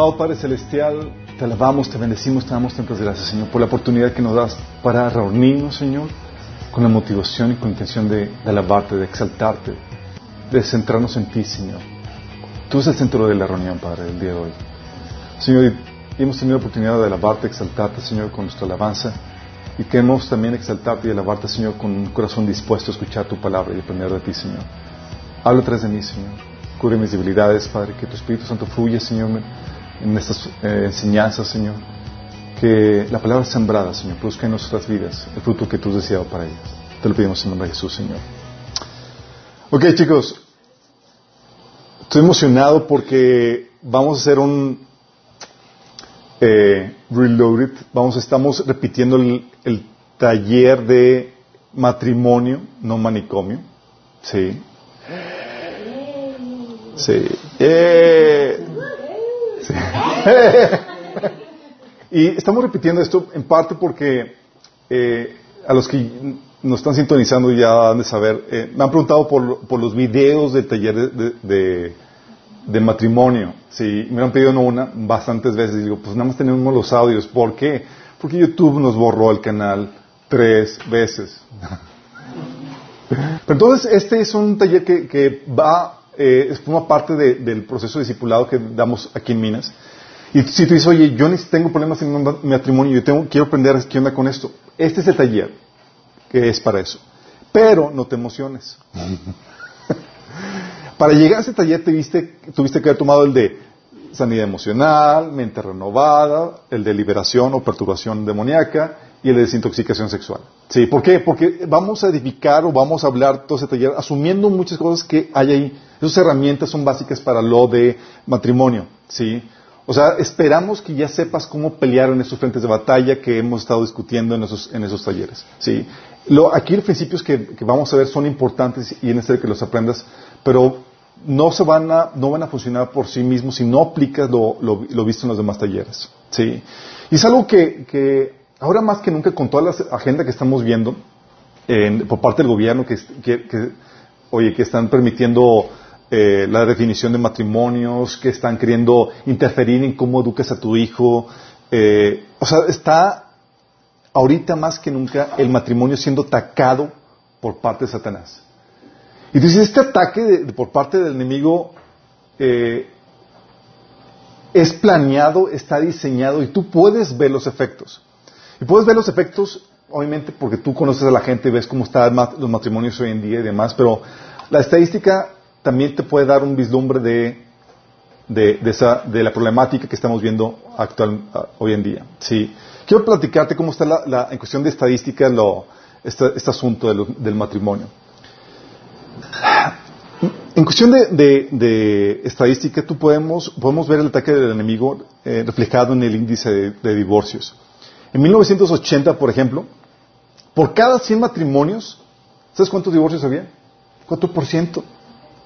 Amado Padre Celestial, te alabamos, te bendecimos, te damos tantas gracias, Señor, por la oportunidad que nos das para reunirnos, Señor, con la motivación y con la intención de, alabarte, de exaltarte, de centrarnos en ti, Señor. Tú eres el centro de la reunión, Padre, del día de hoy. Señor, y hemos tenido la oportunidad de alabarte, exaltarte, Señor, con nuestra alabanza. Y queremos también exaltarte y alabarte, Señor, con un corazón dispuesto a escuchar tu palabra y depender de ti, Señor. Habla tras de mí, Señor. Cubre mis debilidades, Padre. Que tu Espíritu Santo fluya, Señor, en estas eh, enseñanzas, Señor. Que la palabra sembrada, Señor, produzca en nuestras vidas el fruto que tú has deseado para ellas. Te lo pedimos en nombre de Jesús, Señor. Ok, chicos. Estoy emocionado porque vamos a hacer un eh, Reloaded. Vamos, estamos repitiendo el, taller de matrimonio, no manicomio. Sí. Sí. Eh. y estamos repitiendo esto en parte porque eh, a los que nos están sintonizando ya han de saber, eh, me han preguntado por, por, los videos del taller de, de, matrimonio. Sí, me han pedido una bastantes veces. Y digo, pues nada más tenemos los audios. ¿Por qué? Porque YouTube nos borró el canal tres veces. Pero entonces, este es un taller que, que va eh, forma parte del proceso de discipulado que damos aquí en Minas. Y si tú dices, oye, yo tengo problemas en mi matrimonio, yo tengo, quiero aprender qué onda con esto. Este es el taller que es para eso. Pero no te emociones. para llegar a ese taller tuviste, tuviste que haber tomado el de sanidad emocional, mente renovada, el de liberación o perturbación demoníaca y de desintoxicación sexual. ¿Sí? ¿Por qué? Porque vamos a edificar o vamos a hablar todo ese taller asumiendo muchas cosas que hay ahí. Esas herramientas son básicas para lo de matrimonio. ¿Sí? O sea, esperamos que ya sepas cómo pelear en esos frentes de batalla que hemos estado discutiendo en esos, en esos talleres. ¿sí? Lo, aquí los principios que, que, vamos a ver son importantes y es necesario que los aprendas, pero no, se van a, no van a funcionar por sí mismos si no aplicas lo, lo, lo visto en los demás talleres. ¿sí? Y es algo que, que ahora más que nunca con toda la agenda que estamos viendo en, por parte del gobierno, que, oye, que están permitiendo eh, la definición de matrimonios, que están queriendo interferir en cómo educas a tu hijo. Eh, o sea, está ahorita más que nunca el matrimonio siendo atacado por parte de Satanás. Y dices, este ataque por parte del enemigo eh, es planeado, está diseñado y tú puedes ver los efectos. Y puedes ver los efectos, obviamente, porque tú conoces a la gente y ves cómo están los matrimonios hoy en día y demás, pero la estadística también te puede dar un vislumbre de, de, esa, de la problemática que estamos viendo actual, ah, hoy en día. Sí. Quiero platicarte cómo está la, en cuestión de estadística lo, este, este asunto del matrimonio. En cuestión de, de, estadística, tú podemos, podemos ver el ataque del enemigo eh, reflejado en el índice de, divorcios. En 1980, por ejemplo, por cada 100 matrimonios, ¿sabes cuántos divorcios había? 4%.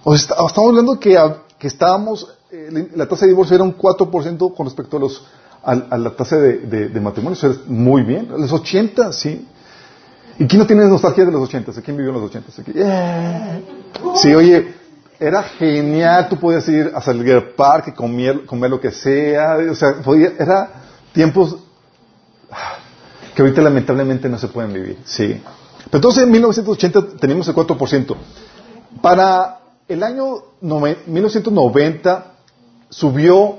O sea, estamos hablando que, que estábamos, eh, la tasa de divorcio era un 4% con respecto a, los, a, la tasa de, de, matrimonios. es muy bien. Los 80, sí. ¿Y quién no tiene nostalgia de los 80? ¿Quién vivió en los 80? Sí, oye, era genial. Tú podías ir a salir al parque, comer, comer lo que sea. O sea, podía, era tiempos que ahorita lamentablemente no se pueden vivir. Sí. Pero entonces en 1980 teníamos el 4%. Para el año 1990 subió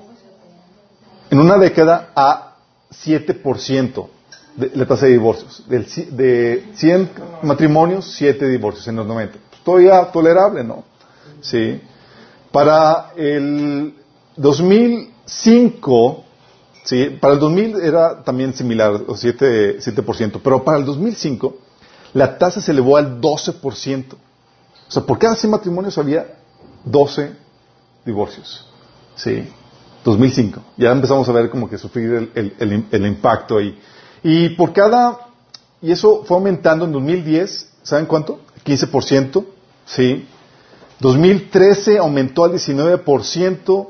en una década a 7% de la tasa de divorcios. de 100 matrimonios, 7 divorcios en los 90. Todavía tolerable, ¿no? Sí. Para el 2005 Sí, para el 2000 era también similar, o 7%, 7%, pero para el 2005 la tasa se elevó al 12%. O sea, por cada 100 matrimonios había 12 divorcios. Sí, 2005. Ya empezamos a ver como que sufrir el, impacto ahí. Y por cada, y eso fue aumentando en 2010, ¿saben cuánto? 15%, sí. 2013 aumentó al 19%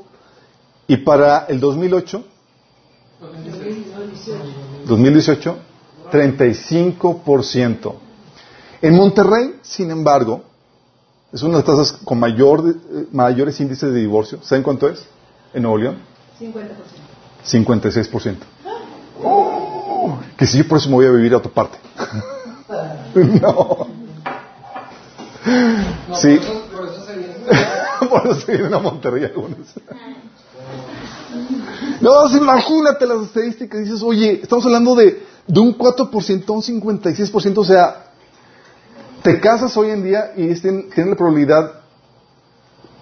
y para el 2008 2018, 35%. En Monterrey, sin embargo, es una de las tasas con mayor, eh, mayores índices de divorcio. ¿Saben cuánto es? En Nuevo León, 50%. 56%. que sí, por eso me voy a vivir a otra parte. no. No, Sí. por, eso, por eso se viene. por eso se vienen a Monterrey algunos. No, imagínate las estadísticas. Dices, oye, estamos hablando de, de un 4% a un 56%. O sea, te casas hoy en día y tienen, tienen la probabilidad,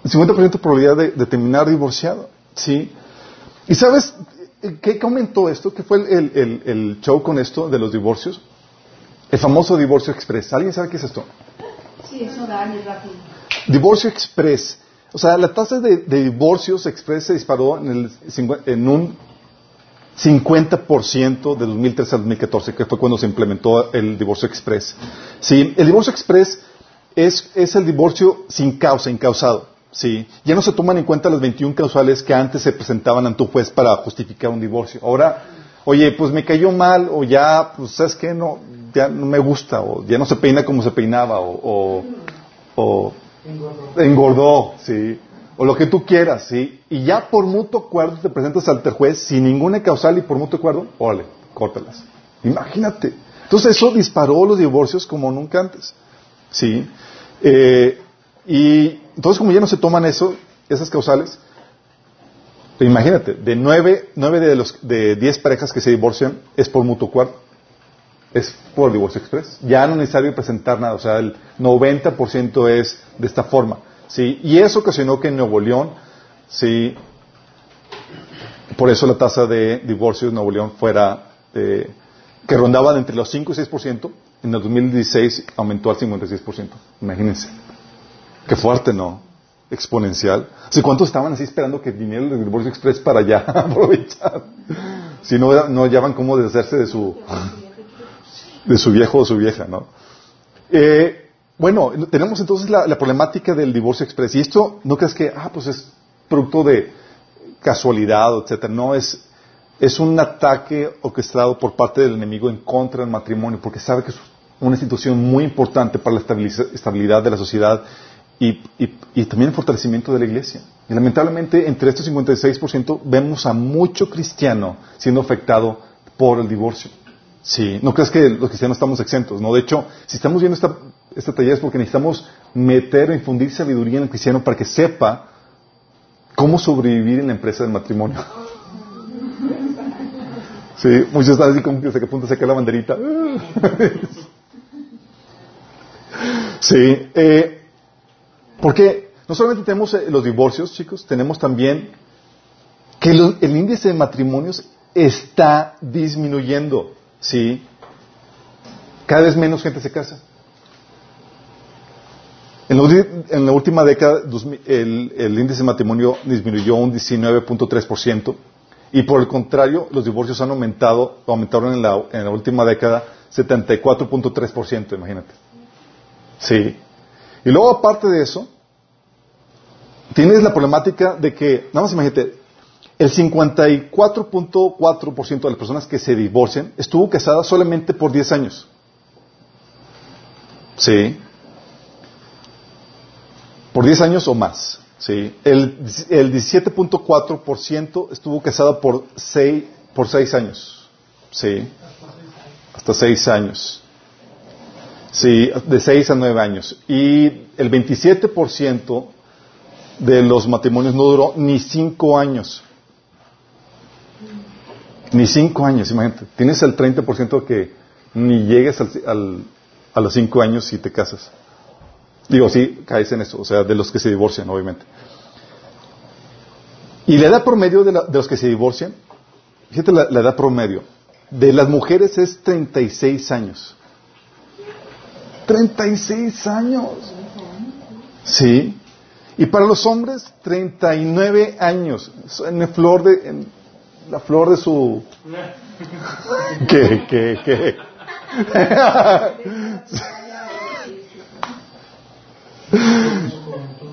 50% de probabilidad de, de terminar divorciado. ¿Sí? ¿Y sabes qué qué aumentó esto? ¿Qué fue el, el- show con esto de los divorcios? El famoso divorcio express. ¿Alguien sabe qué es esto? Sí, eso da rápido. Divorcio express. O sea, la tasa de, divorcios express se disparó en, el, en un 50% de 2013 al 2014, que fue cuando se implementó el divorcio express. Sí, el divorcio express es, el divorcio sin causa, incausado. Sí, ya no se toman en cuenta las 21 causales que antes se presentaban ante un juez para justificar un divorcio. Ahora, oye, pues me cayó mal, o ya, pues, ¿sabes qué? No, ya no me gusta, o ya no se peina como se peinaba, o, o engordó, sí, o lo que tú quieras, sí, y ya por mutuo acuerdo te presentas el juez sin ninguna causal y por mutuo acuerdo, órale, córtalas. Imagínate. Entonces eso disparó los divorcios como nunca antes, sí. Eh, y entonces como ya no se toman eso, esas causales, imagínate, de nueve, nueve de los de diez parejas que se divorcian es por mutuo acuerdo es por divorcio express. Ya no es necesario presentar nada, o sea, el 90% es de esta forma. ¿sí? Y eso ocasionó que en Nuevo León, ¿sí? por eso la tasa de divorcio en Nuevo León fuera, eh, que rondaba entre los 5 y 6%, en el 2016 aumentó al 56%. Imagínense. Qué fuerte, ¿no? Exponencial. ¿Sí, ¿Cuántos estaban así esperando que viniera el divorcio express para ya aprovechar? Si no, no hallaban cómo deshacerse de su de su viejo o su vieja, ¿no? Eh, bueno, tenemos entonces la, problemática del divorcio express. Y esto, no crees que, ah, pues es producto de casualidad, etcétera. No, es, es un ataque orquestado por parte del enemigo en contra del matrimonio, porque sabe que es una institución muy importante para la estabilidad de la sociedad y, y- y también el fortalecimiento de la iglesia. Y lamentablemente, entre estos 56% vemos a mucho cristiano siendo afectado por el divorcio. Sí, no crees que los cristianos estamos exentos, ¿no? De hecho, si estamos viendo esta, esta taller es porque necesitamos meter o infundir sabiduría en el cristiano para que sepa cómo sobrevivir en la empresa del matrimonio. Sí, muchos están así como que se apunta a sacar la banderita. Sí, eh, porque no solamente tenemos eh, los divorcios, chicos, tenemos también que lo- el índice de matrimonios está disminuyendo, ¿sí? Cada vez menos gente se casa. En la, en la última década, el, el índice de matrimonio disminuyó un 19.3%, y por el contrario, los divorcios han aumentado, aumentaron en la, en la última década 74.3%, imagínate. Sí. Y luego, aparte de eso, tienes la problemática de que, nada más imagínate, el 54.4% de las personas que se divorcian estuvo casada solamente por 10 años. Sí. Por 10 años o más. Sí. El, el 17.4% estuvo casada por 6, por 6 años. Sí. Hasta 6 años. Sí, de 6 a 9 años. Y el 27% de los matrimonios no duró ni 5 años. Ni 5 años, imagínate. Tienes el 30% que ni llegues al, a los 5 años si te casas. Digo, sí, caes en eso, o sea, de los que se divorcian, obviamente. Y la edad promedio de, la- de los que se divorcian, fíjate la, edad promedio, de las mujeres es 36 años. 36 años. Sí. Y para los hombres, 39 años. En la flor de, la flor de su... ¿Qué, qué, qué?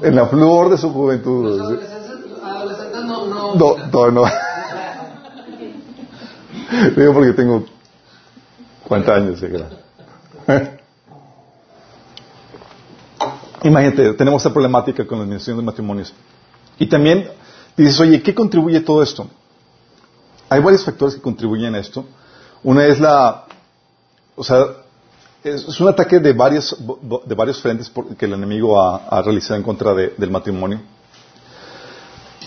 en la flor de su Los juventud. adolescentes, adolescentes no, no. No, no, no. Digo porque tengo 40 años. sí. Imagínate, tenemos esta problemática con la administración de matrimonios. Y también dices, oye, ¿qué contribuye todo esto? Hay varios factores que contribuyen a esto. Una es la, o sea, es, un ataque de varios, de varios frentes que el enemigo ha, realizado en contra del matrimonio.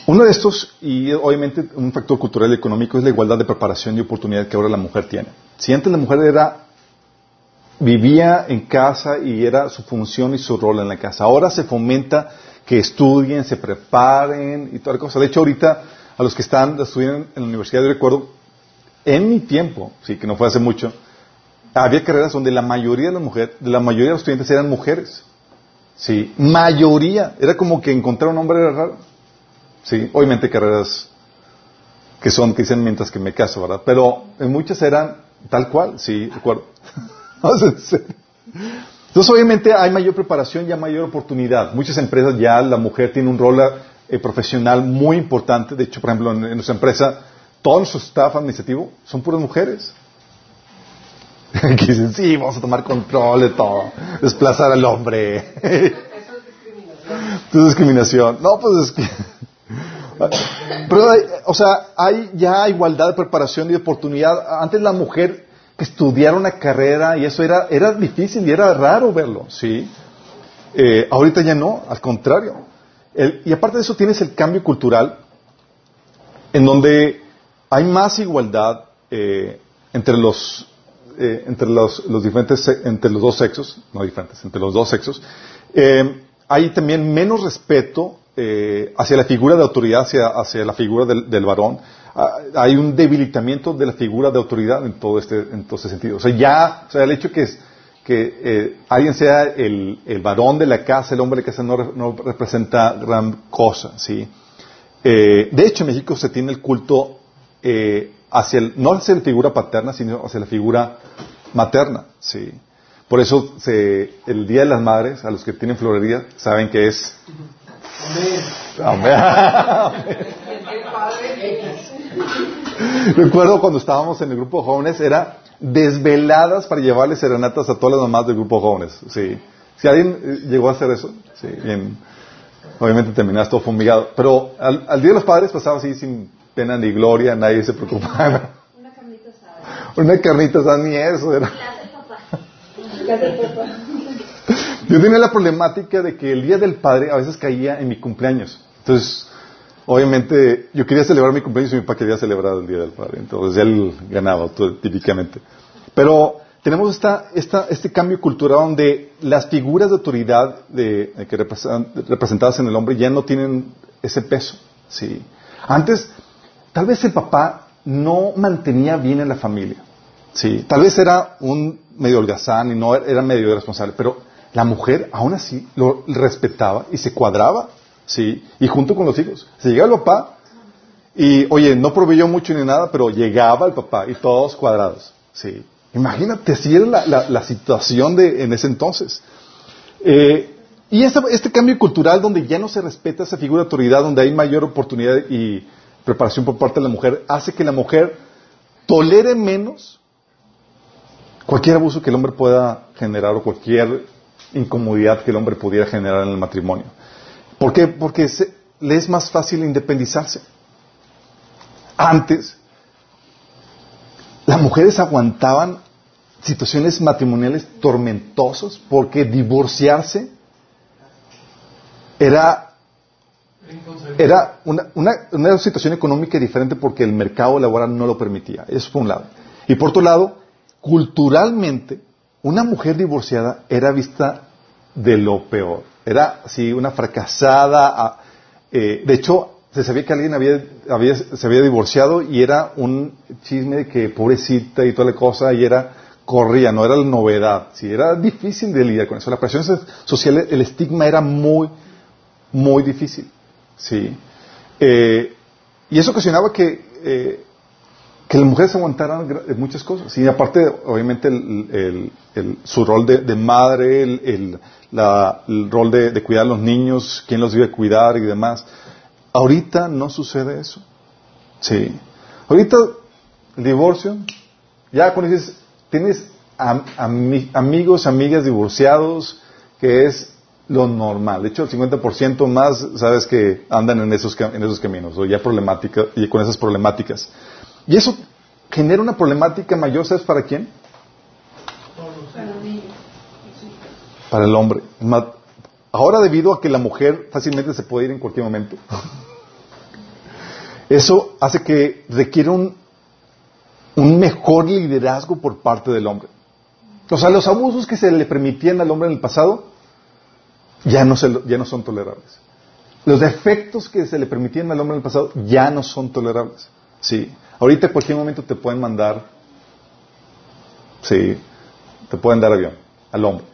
Uno de estos, y obviamente un factor cultural y económico, es la igualdad de preparación y oportunidad que ahora la mujer tiene. Si antes la mujer era vivía en casa y era su función y su rol en la casa. Ahora se fomenta que estudien, se preparen y toda la cosa. De hecho, ahorita a los que están estudiando en la universidad, yo recuerdo, en mi tiempo, sí, que no fue hace mucho, había carreras donde la mayoría de las mujeres, la mayoría de los estudiantes eran mujeres. Sí, mayoría. Era como que encontrar un hombre era raro. Sí, obviamente carreras que son, que dicen mientras que me caso, ¿verdad? Pero en muchas eran tal cual, sí, recuerdo. Entonces, obviamente hay mayor preparación y mayor oportunidad. Muchas empresas ya la mujer tiene un rol eh, profesional muy importante. De hecho, por ejemplo, en, nuestra empresa, todo nuestro staff administrativo son puras mujeres. que dicen, sí, vamos a tomar control de todo, desplazar al hombre. Eso es discriminación. Eso es discriminación. No, pues es que... Pero, o sea, hay ya igualdad de preparación y de oportunidad. Antes la mujer que estudiara una carrera y eso era, era difícil y era raro verlo, ¿sí? Eh, ahorita ya no, al contrario. Y aparte de eso tienes el cambio cultural en donde hay más igualdad eh, entre los eh, entre los, diferentes entre los dos sexos, no diferentes, entre los dos sexos. hay también menos respeto hacia la figura de autoridad, hacia, hacia la figura del, del varón. Ah, hay un debilitamiento de la figura de autoridad en todo este, en todo este sentido. O sea, ya, o sea, el hecho que es, que eh, alguien sea el, el, varón de la casa, el hombre de la casa, no, representa gran cosa, ¿sí? Eh, de hecho, en México se tiene el culto eh, hacia el, no hacia la figura paterna, sino hacia la figura materna, ¿sí? Por eso se, el Día de las Madres, a los que tienen florería, saben que es... Amén. Amén. Recuerdo cuando estábamos en el grupo de jóvenes, era desveladas para llevarle serenatas a todas las mamás del grupo de jóvenes. Sí. Si alguien eh, llegó a hacer eso, sí, bien. Obviamente terminaste todo fumigado. Pero al, Día de los Padres pasaba así sin pena ni gloria, nadie se preocupaba. Una carnita asada. Una carnita asada, ni eso era. Yo tenía la problemática de que el Día del Padre a veces caía en mi cumpleaños. Entonces, obviamente, yo quería celebrar mi cumpleaños y mi papá quería celebrar el Día del Padre. Entonces, él ganaba típicamente. Pero tenemos esta, esta, este cambio cultural donde las figuras de autoridad de, que representadas en el hombre ya no tienen ese peso. ¿sí? Antes, tal vez el papá no mantenía bien en la familia. ¿sí? Tal vez era un medio holgazán y no era medio irresponsable, pero la mujer aún así lo respetaba y se cuadraba. ¿Sí? Y junto con los hijos. Se llegaba el papá y, oye, no proveyó mucho ni nada, pero llegaba el papá y todos cuadrados, ¿sí? Imagínate si era la, situación de, en ese entonces. Eh, y este, cambio cultural donde ya no se respeta esa figura de autoridad, donde hay mayor oportunidad y preparación por parte de la mujer, hace que la mujer tolere menos cualquier abuso que el hombre pueda generar o cualquier incomodidad que el hombre pudiera generar en el matrimonio. ¿Por qué? Porque le es más fácil independizarse. Antes, las mujeres aguantaban situaciones matrimoniales tormentosas porque divorciarse era, era una, una, situación económica diferente porque el mercado laboral no lo permitía. Eso por un lado. Y por otro lado, culturalmente, una mujer divorciada era vista de lo peor. Era así una fracasada. Eh, de hecho, se sabía que alguien había, se había divorciado y era un chisme de que pobrecita y toda la cosa y era corría, no era la novedad. Sí, era difícil de lidiar con eso. La presión social, el estigma era muy, muy difícil. Sí. Eh, y eso ocasionaba que eh, que las mujeres aguantaran muchas cosas. Y aparte, obviamente, el, su rol de, madre, el, rol de, cuidar a los niños, quién los debe cuidar y demás. Ahorita no sucede eso. Sí. Ahorita, el divorcio, ya cuando dices, tienes amigos, amigas divorciados, que es lo normal. De hecho, el 50% más, sabes que andan en esos, en esos caminos, o ya problemáticas, y con esas problemáticas. Y eso genera una problemática mayor, ¿sabes para quién? Para el hombre. Ahora debido a que la mujer fácilmente se puede ir en cualquier momento, eso hace que requiera un, un mejor liderazgo por parte del hombre. O sea, los abusos que se le permitían al hombre en el pasado ya no, se ya no son tolerables. Los defectos que se le permitían al hombre en el pasado ya no son tolerables. Sí. Ahorita en cualquier momento te pueden mandar, sí, te pueden dar avión al hombre.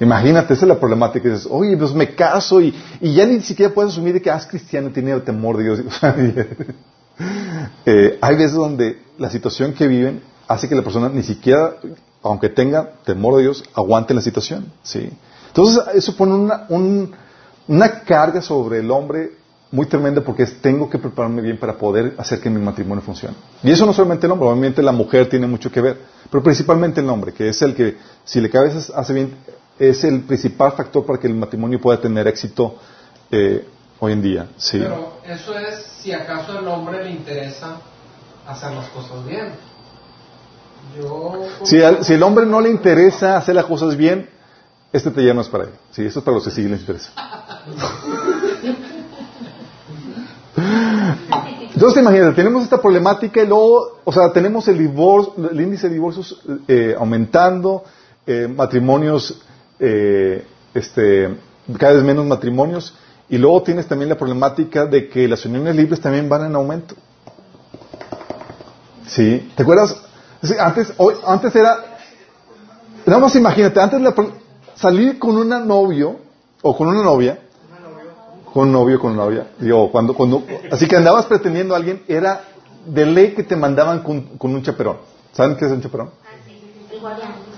Imagínate, esa es la problemática. Dices, oye, pues me caso y, y ya ni siquiera puedes asumir de que ah, es cristiano y tiene el temor de Dios. Eh, hay veces donde la situación que viven hace que la persona ni siquiera, aunque tenga temor de Dios, aguante la situación. ¿sí? Entonces, eso pone una, un- una carga sobre el hombre muy tremenda porque es, tengo que prepararme bien para poder hacer que mi matrimonio funcione. Y eso no solamente el hombre, obviamente la mujer tiene mucho que ver, pero principalmente el hombre, que es el que, si le cabezas hace bien, es el principal factor para que el matrimonio pueda tener éxito eh, hoy en día. Sí. Pero eso es si acaso al hombre le interesa hacer las cosas bien. Yo. Si, al- si el hombre no le interesa hacer las cosas bien, este taller no es para él. Sí, eso es para los que sí les interesa. Entonces, imagínate, tenemos esta problemática y luego, o sea, tenemos el divorcio, el índice de divorcios eh, aumentando, eh, matrimonios, eh, este, cada vez menos matrimonios, y luego tienes también la problemática de que las uniones libres también van en aumento. ¿Sí? ¿Te acuerdas? Antes, hoy, antes era, nada más imagínate, antes la salir con una novio o con una novia, con un novio, con novia, digo, cuando, cuando, así que andabas pretendiendo a alguien, era de ley que te mandaban con, con un chaperón. ¿Saben qué es un chaperón?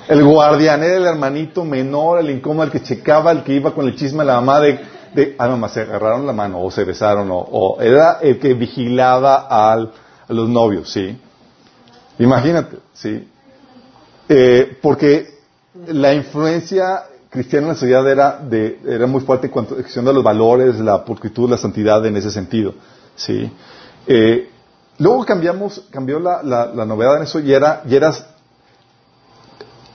El guardián era el hermanito menor, el incómodo, el que checaba, el que iba con el chisme a la mamá de, de ah, mamá, se agarraron la mano, o se besaron, o, o era el que vigilaba al, a los novios, ¿sí? Imagínate, ¿sí? Eh, porque la influencia cristiana en la sociedad era, de, era muy fuerte en cuanto a de los valores, la pulcritud, la santidad en ese sentido, ¿sí? Eh, luego cambiamos, cambió la, la, la novedad en eso y era, y eras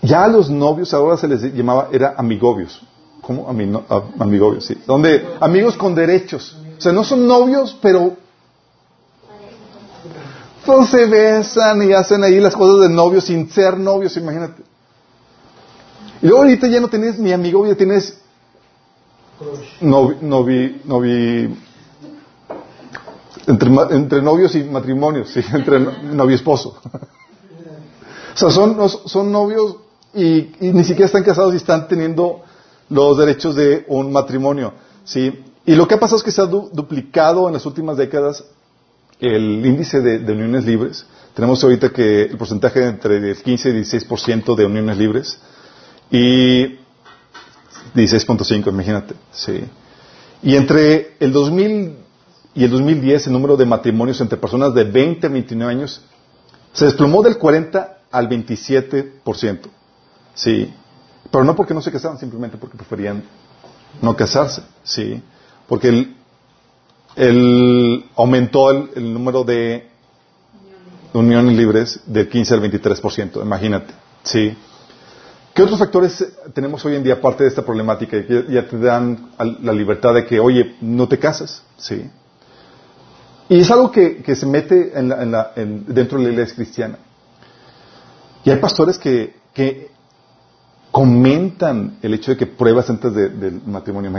ya a los novios ahora se les llamaba, era amigobios. ¿Cómo? Amigobios, sí. Donde, amigos con derechos. O sea, no son novios, pero pues se besan y hacen ahí las cosas de novios sin ser novios, imagínate. Y luego ahorita ya no tienes ni amigobio, tienes novi, novi, entre, novios y matrimonios, sí, entre no- novio y esposo. O sea, son, son novios y, ni siquiera están casados y están teniendo los derechos de un matrimonio. ¿sí? Y lo que ha pasado es que se ha du- duplicado en las últimas décadas el índice de, uniones libres. Tenemos ahorita que el porcentaje entre el 15 y 16% de uniones libres y 16.5, imagínate. Sí. Y entre el 2000 y el 2010 el número de matrimonios entre personas de 20 a 29 años se desplomó del 40 al 27%. Sí. Pero no porque no se casaban, simplemente porque preferían no casarse. Sí. Porque el, el- aumentó el, el número de uniones libres del 15 al 23%. Imagínate. Sí. ¿Qué otros factores eh, tenemos hoy en día aparte de esta problemática? Que ya te dan la libertad de que, oye, no te casas. Sí. Y es algo que, que se mete dentro de la iglesia cristiana. Y hay pastores que, comentan el hecho de que pruebas antes de- del matrimonio.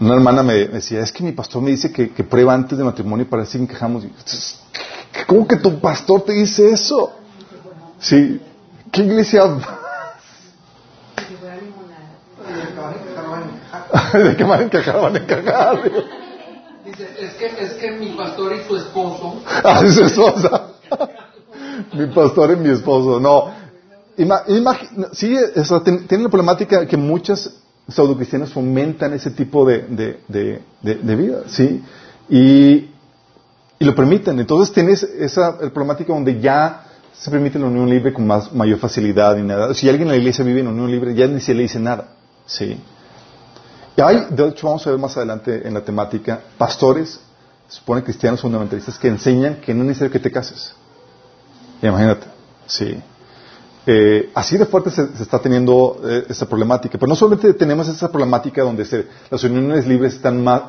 Una hermana me decía, es que mi pastor me dice que, que prueba antes del matrimonio para ver si encajamos. ¿Cómo que tu pastor te dice eso? Sí. ¿Qué iglesia? ¿De qué manera encajar van a encajar? Dice, es que, es que mi pastor y su esposo. Ah, es su esposa. mi pastor y mi esposo. No. Ima- imagi- sí, eso, tiene la problemática que muchas pseudocristianas fomentan ese tipo de, de, de, de- de vida, ¿sí? Y, y lo permiten. Entonces tienes esa problemática donde ya se permite la unión libre con más, mayor facilidad y nada. Si alguien en la iglesia vive en unión libre, ya ni se le dice nada, ¿sí? Y hay, de hecho, vamos a ver más adelante en la temática, pastores se supone cristianos fundamentalistas que enseñan que no es necesario que te cases. Imagínate, sí. Eh, así de fuerte se, está teniendo eh, esta problemática. Pero no solamente tenemos esa problemática donde se, las uniones libres están más,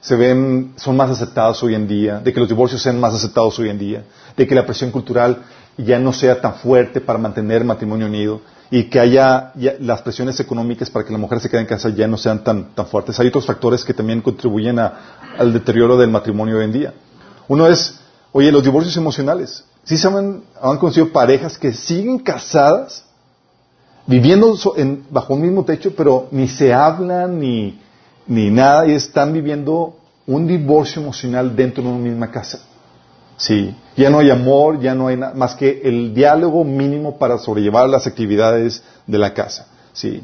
se ven, son más aceptadas hoy en día, de que los divorcios sean más aceptados hoy en día, de que la presión cultural ya no sea tan fuerte para mantener el matrimonio unido y que haya las presiones económicas para que la mujer se quede en casa ya no sean tan, tan fuertes. Hay otros factores que también contribuyen al deterioro del matrimonio hoy en día. Uno es, oye, los divorcios emocionales. Sí se han, han conocido parejas que siguen casadas, viviendo bajo un mismo techo, pero ni se hablan ni, ni nada y están viviendo un divorcio emocional dentro de una misma casa. Sí, ya no hay amor, ya no hay nada más que el diálogo mínimo para sobrellevar las actividades de la casa. Sí,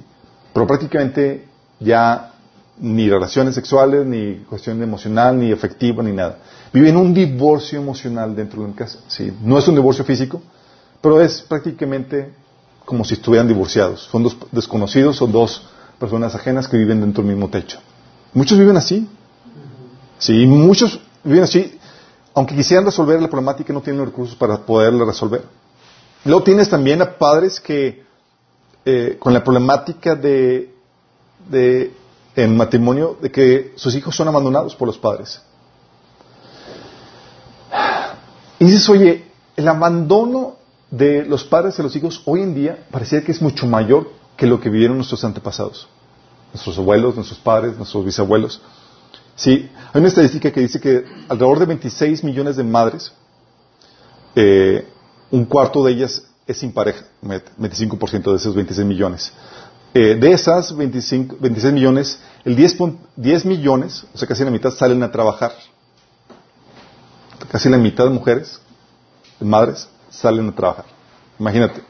pero prácticamente ya ni relaciones sexuales, ni cuestión emocional, ni afectiva, ni nada. Viven un divorcio emocional dentro de una casa. Sí, no es un divorcio físico, pero es prácticamente como si estuvieran divorciados. Son dos desconocidos, son dos personas ajenas que viven dentro del mismo techo. Muchos viven así. Sí, muchos viven así aunque quisieran resolver la problemática, no tienen los recursos para poderla resolver. Luego tienes también a padres que, eh, con la problemática de, de, en matrimonio, de que sus hijos son abandonados por los padres. Y dices, oye, el abandono de los padres de los hijos hoy en día parecía que es mucho mayor que lo que vivieron nuestros antepasados, nuestros abuelos, nuestros padres, nuestros bisabuelos. Sí, hay una estadística que dice que alrededor de 26 millones de madres, eh, un cuarto de ellas es sin pareja, 25% de esos 26 millones. Eh, de esas 25, 26 millones, el 10, 10 millones, o sea, casi la mitad, salen a trabajar. Casi la mitad de mujeres, de madres, salen a trabajar. Imagínate.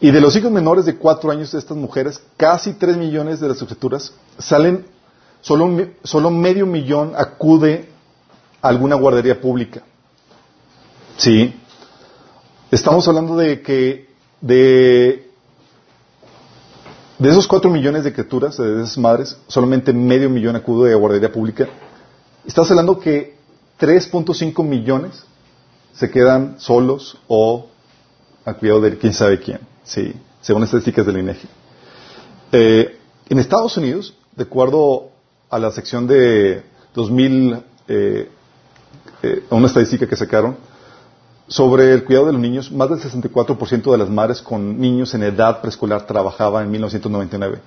Y de los hijos menores de 4 años de estas mujeres, casi 3 millones de las escrituras salen solo, medio millón acude a alguna guardería pública. Sí. Estamos hablando de que de, de esos cuatro millones de criaturas, de esas madres, solamente medio millón acude a guardería pública. Estás hablando que 3.5 millones se quedan solos o a cuidado de quién sabe quién, sí, según estadísticas del INEGI. Eh, en Estados Unidos, de acuerdo a la sección de 2000, eh, eh, una estadística que sacaron, sobre el cuidado de los niños, más del 64% de las madres con niños en edad preescolar trabajaba en 1999.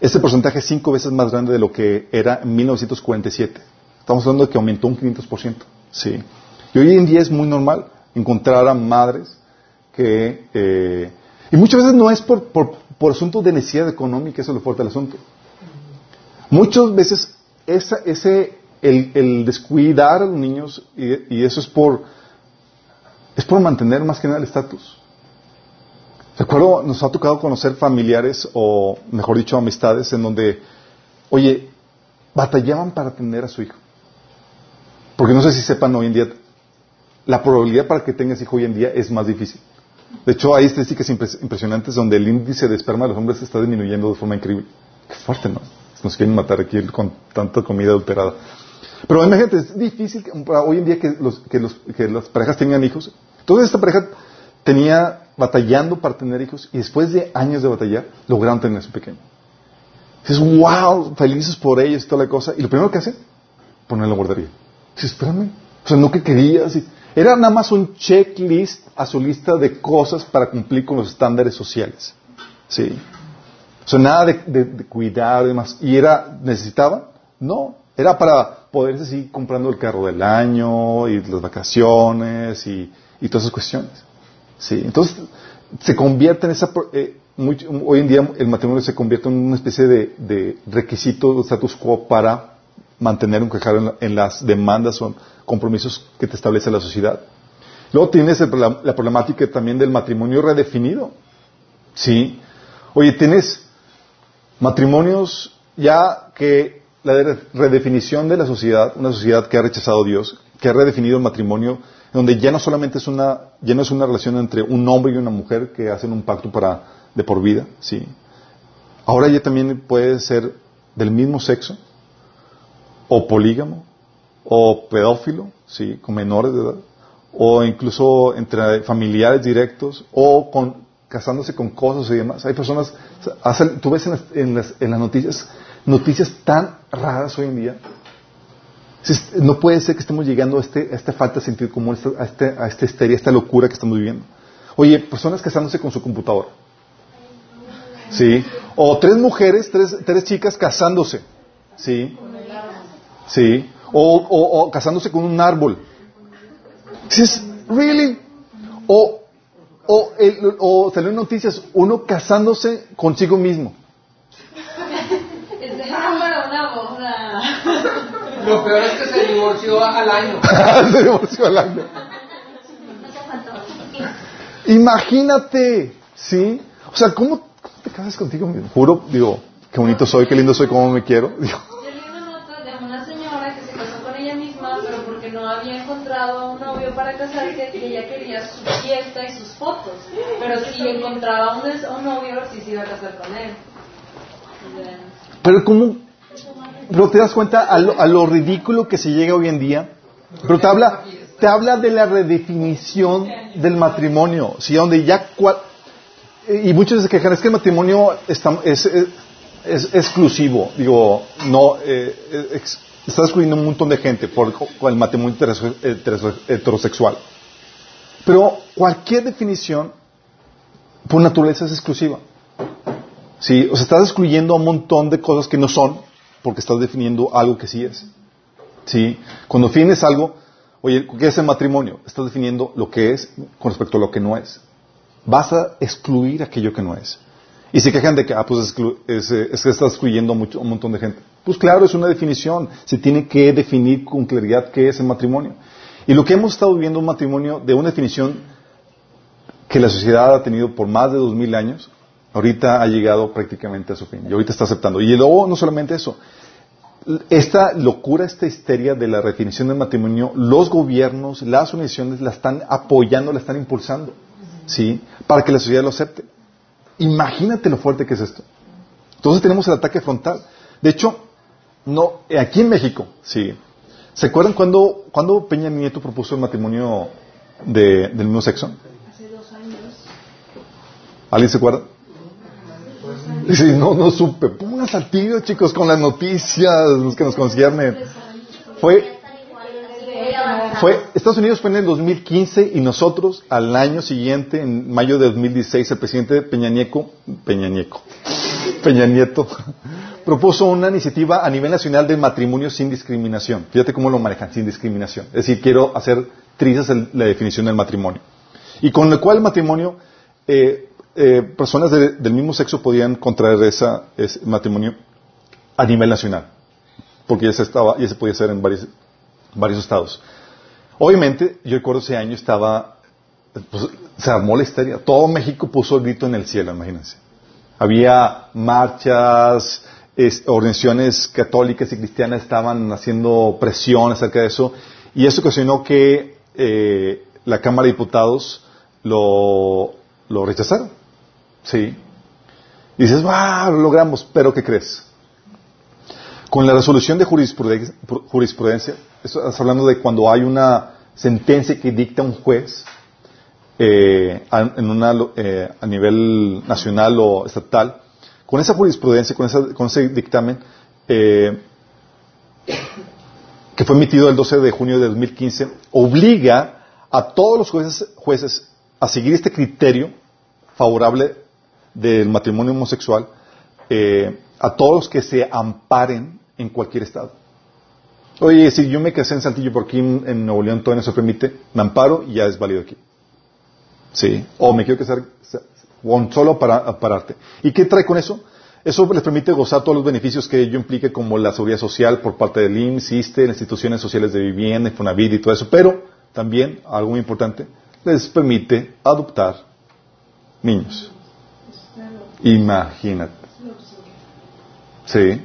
Este porcentaje es cinco veces más grande de lo que era en 1947. Estamos hablando de que aumentó un 500%. Sí. Y hoy en día es muy normal encontrar a madres que... Eh, y muchas veces no es por, por, por de necesidad económica, eso es lo fuerte del asunto. Muchas veces esa, ese, el, descuidar a los niños, y, eso es por, es por mantener más que nada el estatus. Recuerdo, nos ha tocado conocer familiares, o mejor dicho, amistades, en donde, oye, batallaban para atender a su hijo. Porque no sé si sepan hoy en día, la probabilidad para que tengas hijo hoy en día es más difícil. De hecho, hay estadísticas impresionantes donde el índice de esperma de los hombres está disminuyendo de forma increíble. Qué fuerte, ¿no? Nos quieren matar aquí con tanta comida adulterada. Pero imagínate, es difícil hoy en día que, los, que, los, que las parejas tengan hijos. Entonces esta pareja tenía batallando para tener hijos y después de años de batallar lograron tener su pequeño. Dices, wow, felices por ellos y toda la cosa. Y lo primero que hace, poner la guardería. Dices, espérame, o sea, no que querías. Era nada más un checklist a su lista de cosas para cumplir con los estándares sociales. Sí. Sea, nada de, cuidar y demás. ¿Y era, necesitaban? No. Era para poder seguir comprando el carro del año y las vacaciones y, todas esas cuestiones. Sí. Entonces, se convierte en esa, eh, hoy en día el matrimonio se convierte en una especie de, requisito de status quo para mantener un quejar en, las demandas o compromisos que te establece la sociedad. Luego tienes la problemática también del matrimonio redefinido. Sí. Oye, tienes Matrimonios ya que la redefinición de la sociedad, una sociedad que ha rechazado a Dios, que ha redefinido el matrimonio, donde ya no solamente es una, ya no es una relación entre un hombre y una mujer que hacen un pacto para, de por vida, sí. Ahora ya también puede ser del mismo sexo, o polígamo, o pedófilo, sí, con menores de edad, o incluso entre familiares directos, o con, casándose con cosas y demás. Hay personas, tú ves en las, noticias, noticias tan raras hoy en día, no puede ser que estemos llegando a, este, esta falta de sentido común, a, este, a esta histeria, a esta locura que estamos viviendo. Oye, personas casándose con su computadora. ¿Sí? O tres mujeres, tres, tres chicas casándose. ¿Sí? ¿Sí? O, o, casándose con un árbol. ¿Sí? ¿Really? O, o, el, o salió en noticias, uno casándose consigo mismo. Lo peor es que se divorció al año. se divorció al año. Imagínate, ¿sí? O sea, ¿cómo, te casas contigo mismo? Juro, digo, qué bonito soy, qué lindo soy, cómo me quiero. Digo. Yo leí una nota de una señora que se casó con ella misma, pero porque no había encontrado a un para casarse, que ella quería su fiesta y sus fotos. Pero si encontraba un, un novio, sí se iba a casar con él. Pero ¿cómo, pero te das cuenta a lo, ridículo que se llega hoy en día. Pero te habla, te habla de la redefinición del matrimonio. ¿sí? Donde ya y muchos se quejan, es que el matrimonio está, es, es, exclusivo. Digo, no, eh, está excluyendo un montón de gente por, el matrimonio heterosexual. Pero cualquier definición, por naturaleza, es exclusiva. ¿Sí? O sea, estás excluyendo a un montón de cosas que no son porque estás definiendo algo que sí es. ¿Sí? Cuando defines algo, oye, ¿qué es el matrimonio? Estás definiendo lo que es con respecto a lo que no es. Vas a excluir aquello que no es. Y se quejan de que, ah, pues es, que estás excluyendo a, un montón de gente. Pues claro, es una definición. Se tiene que definir con claridad qué es el matrimonio. Y lo que hemos estado viviendo un matrimonio de una definición que la sociedad ha tenido por más de dos mil años, ahorita ha llegado prácticamente a su fin. Y ahorita está aceptando. Y luego, no solamente eso, esta locura, esta histeria de la definición del matrimonio, los gobiernos, las organizaciones la están apoyando, la están impulsando, ¿sí? Para que la sociedad lo acepte. Imagínate lo fuerte que es esto. Entonces tenemos el ataque frontal. De hecho, no, aquí en México, sí. ¿Se acuerdan cuando, cuando Peña Nieto propuso el matrimonio de, del mismo sexo? Hace dos años. ¿Alguien se acuerda? Sí, no, no supe. Pónganse al tiro, chicos, con las noticias, los que nos conciernen. Fue, fue, Estados Unidos fue en el 2015 y nosotros al año siguiente, en mayo de 2016, el presidente Peña Nieto, Peña Peña Nieto, propuso una iniciativa a nivel nacional de matrimonio sin discriminación. Fíjate cómo lo manejan, sin discriminación. Es decir, quiero hacer trizas la definición del matrimonio. Y con lo cual el matrimonio eh, eh, personas del mismo sexo podían contraer esa, ese matrimonio a nivel nacional, porque ya se, estaba, ya se podía hacer en varios, varios estados. Obviamente, yo recuerdo ese año estaba, pues, se armó la histeria. Todo México puso el grito en el cielo, imagínense. Había marchas, organizaciones católicas y cristianas estaban haciendo presión acerca de eso, y eso ocasionó que eh, la Cámara de Diputados lo, lo. Sí. Y dices, ¡wow! Lo logramos, pero ¿qué crees? Con la resolución de jurisprudencia, estás hablando de cuando hay una sentencia que dicta un juez eh, a, en una, eh, a nivel nacional o estatal, con esa jurisprudencia, con, con ese dictamen, eh, que fue emitido el 12 de junio de 2015, obliga a todos los jueces, jueces a seguir este criterio favorable del matrimonio homosexual eh, a todos los que se amparen en cualquier estado. Oye, si yo me casé en Saltillo por aquí en, Nuevo León todavía no se permite, me amparo y ya es válido aquí. Sí. O me quiero casar solo para pararte. ¿Y qué trae con eso? Eso les permite gozar todos los beneficios que ello implique, como la seguridad social por parte del IMSS, ISTE, las instituciones sociales de vivienda, Infonavit y todo eso. Pero también, algo muy importante, les permite adoptar niños. Imagínate. Sí.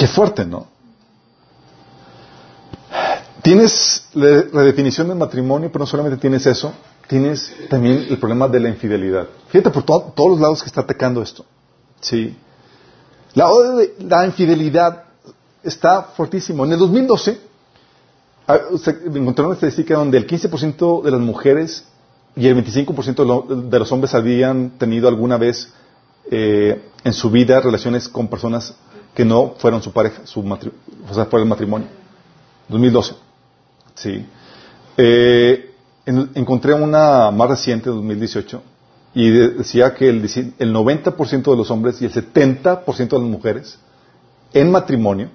Qué fuerte, ¿no? Tienes la definición del matrimonio, pero no solamente tienes eso, tienes también el problema de la infidelidad. Fíjate por todos los lados que está atacando esto. Sí. La, infidelidad está fortísimo. En el 2012, ah, encontraron una estadística donde el 15% de las mujeres y el 25% de, lo- de los hombres habían tenido alguna vez eh, en su vida relaciones con personas que no fueron su pareja, su matri- o sea, fuera el matrimonio. 2012. Sí. Eh, en- encontré una más reciente, 2018, y de- decía que el, el 90% de los hombres y el 70% de las mujeres en matrimonio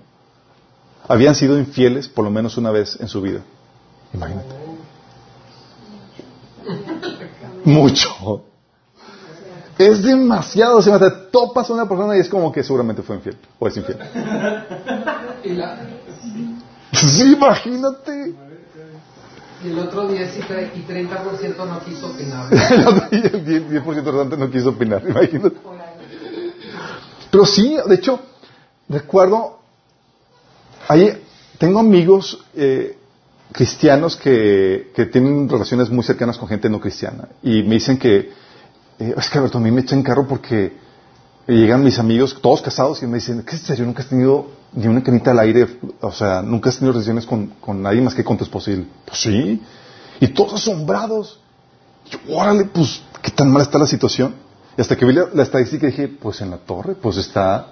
habían sido infieles por lo menos una vez en su vida. Imagínate. Mucho. Es demasiado. O sea, te topas a una persona y es como que seguramente fue infiel o es infiel. Sí, imagínate. y el otro 10 y tre- y 30% no quiso opinar. y el 10%, 10 restante no quiso opinar, imagínate. Pero sí, de hecho, recuerdo, ahí tengo amigos eh, cristianos que, que tienen relaciones muy cercanas con gente no cristiana y me dicen que, eh, es que Alberto, a mí me echan carro porque llegan mis amigos, todos casados, y me dicen, ¿qué es serio? ¿Nunca has tenido ni una canita al aire? O sea, ¿nunca has tenido relaciones con, con nadie más que con tu esposo? Y él, pues sí. Y todos asombrados. Y yo, órale, pues, ¿qué tan mal está la situación? Y hasta que vi la, la estadística dije, pues en la torre, pues está...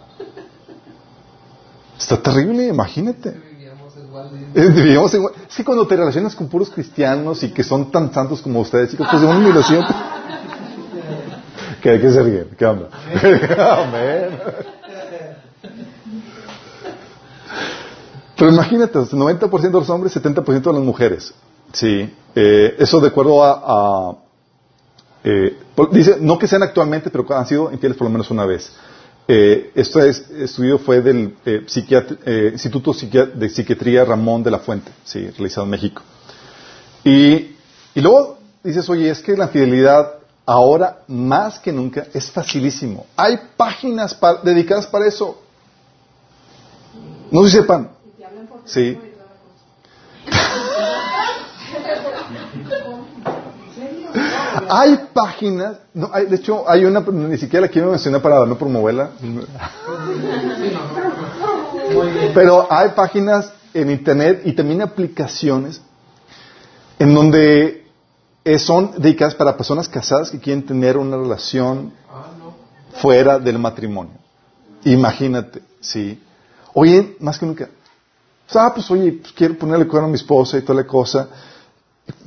Está terrible, imagínate. Vivíamos igual. Eh, vivíamos igual. Es que cuando te relacionas con puros cristianos y que son tan santos como ustedes, chicos, pues de una admiración. ¿Qué, qué se ríen? ¿Qué onda? Amén. Pero imagínate, el 90% de los hombres, 70% de las mujeres. Sí. Eh, eso de acuerdo a... a, eh, dice, no que sean actualmente, pero que han sido infieles por lo menos una vez. Eh, este es- estudio fue del eh, Instituto de Psiquiatría Ramón de la Fuente, sí, realizado en México. Y, y luego dices, oye, es que la fidelidad ahora más que nunca es facilísimo. Hay páginas dedicadas para eso. No si sepan. Sí. Hay páginas, no, hay, de hecho hay una, ni siquiera la quiero mencionar para no promoverla, pero hay páginas en internet y también aplicaciones en donde eh, son dedicadas para personas casadas que quieren tener una relación fuera del matrimonio. Imagínate, sí. Oye, más que nunca. Ah, pues oye, pues, quiero ponerle cuerno a mi esposa y toda la cosa.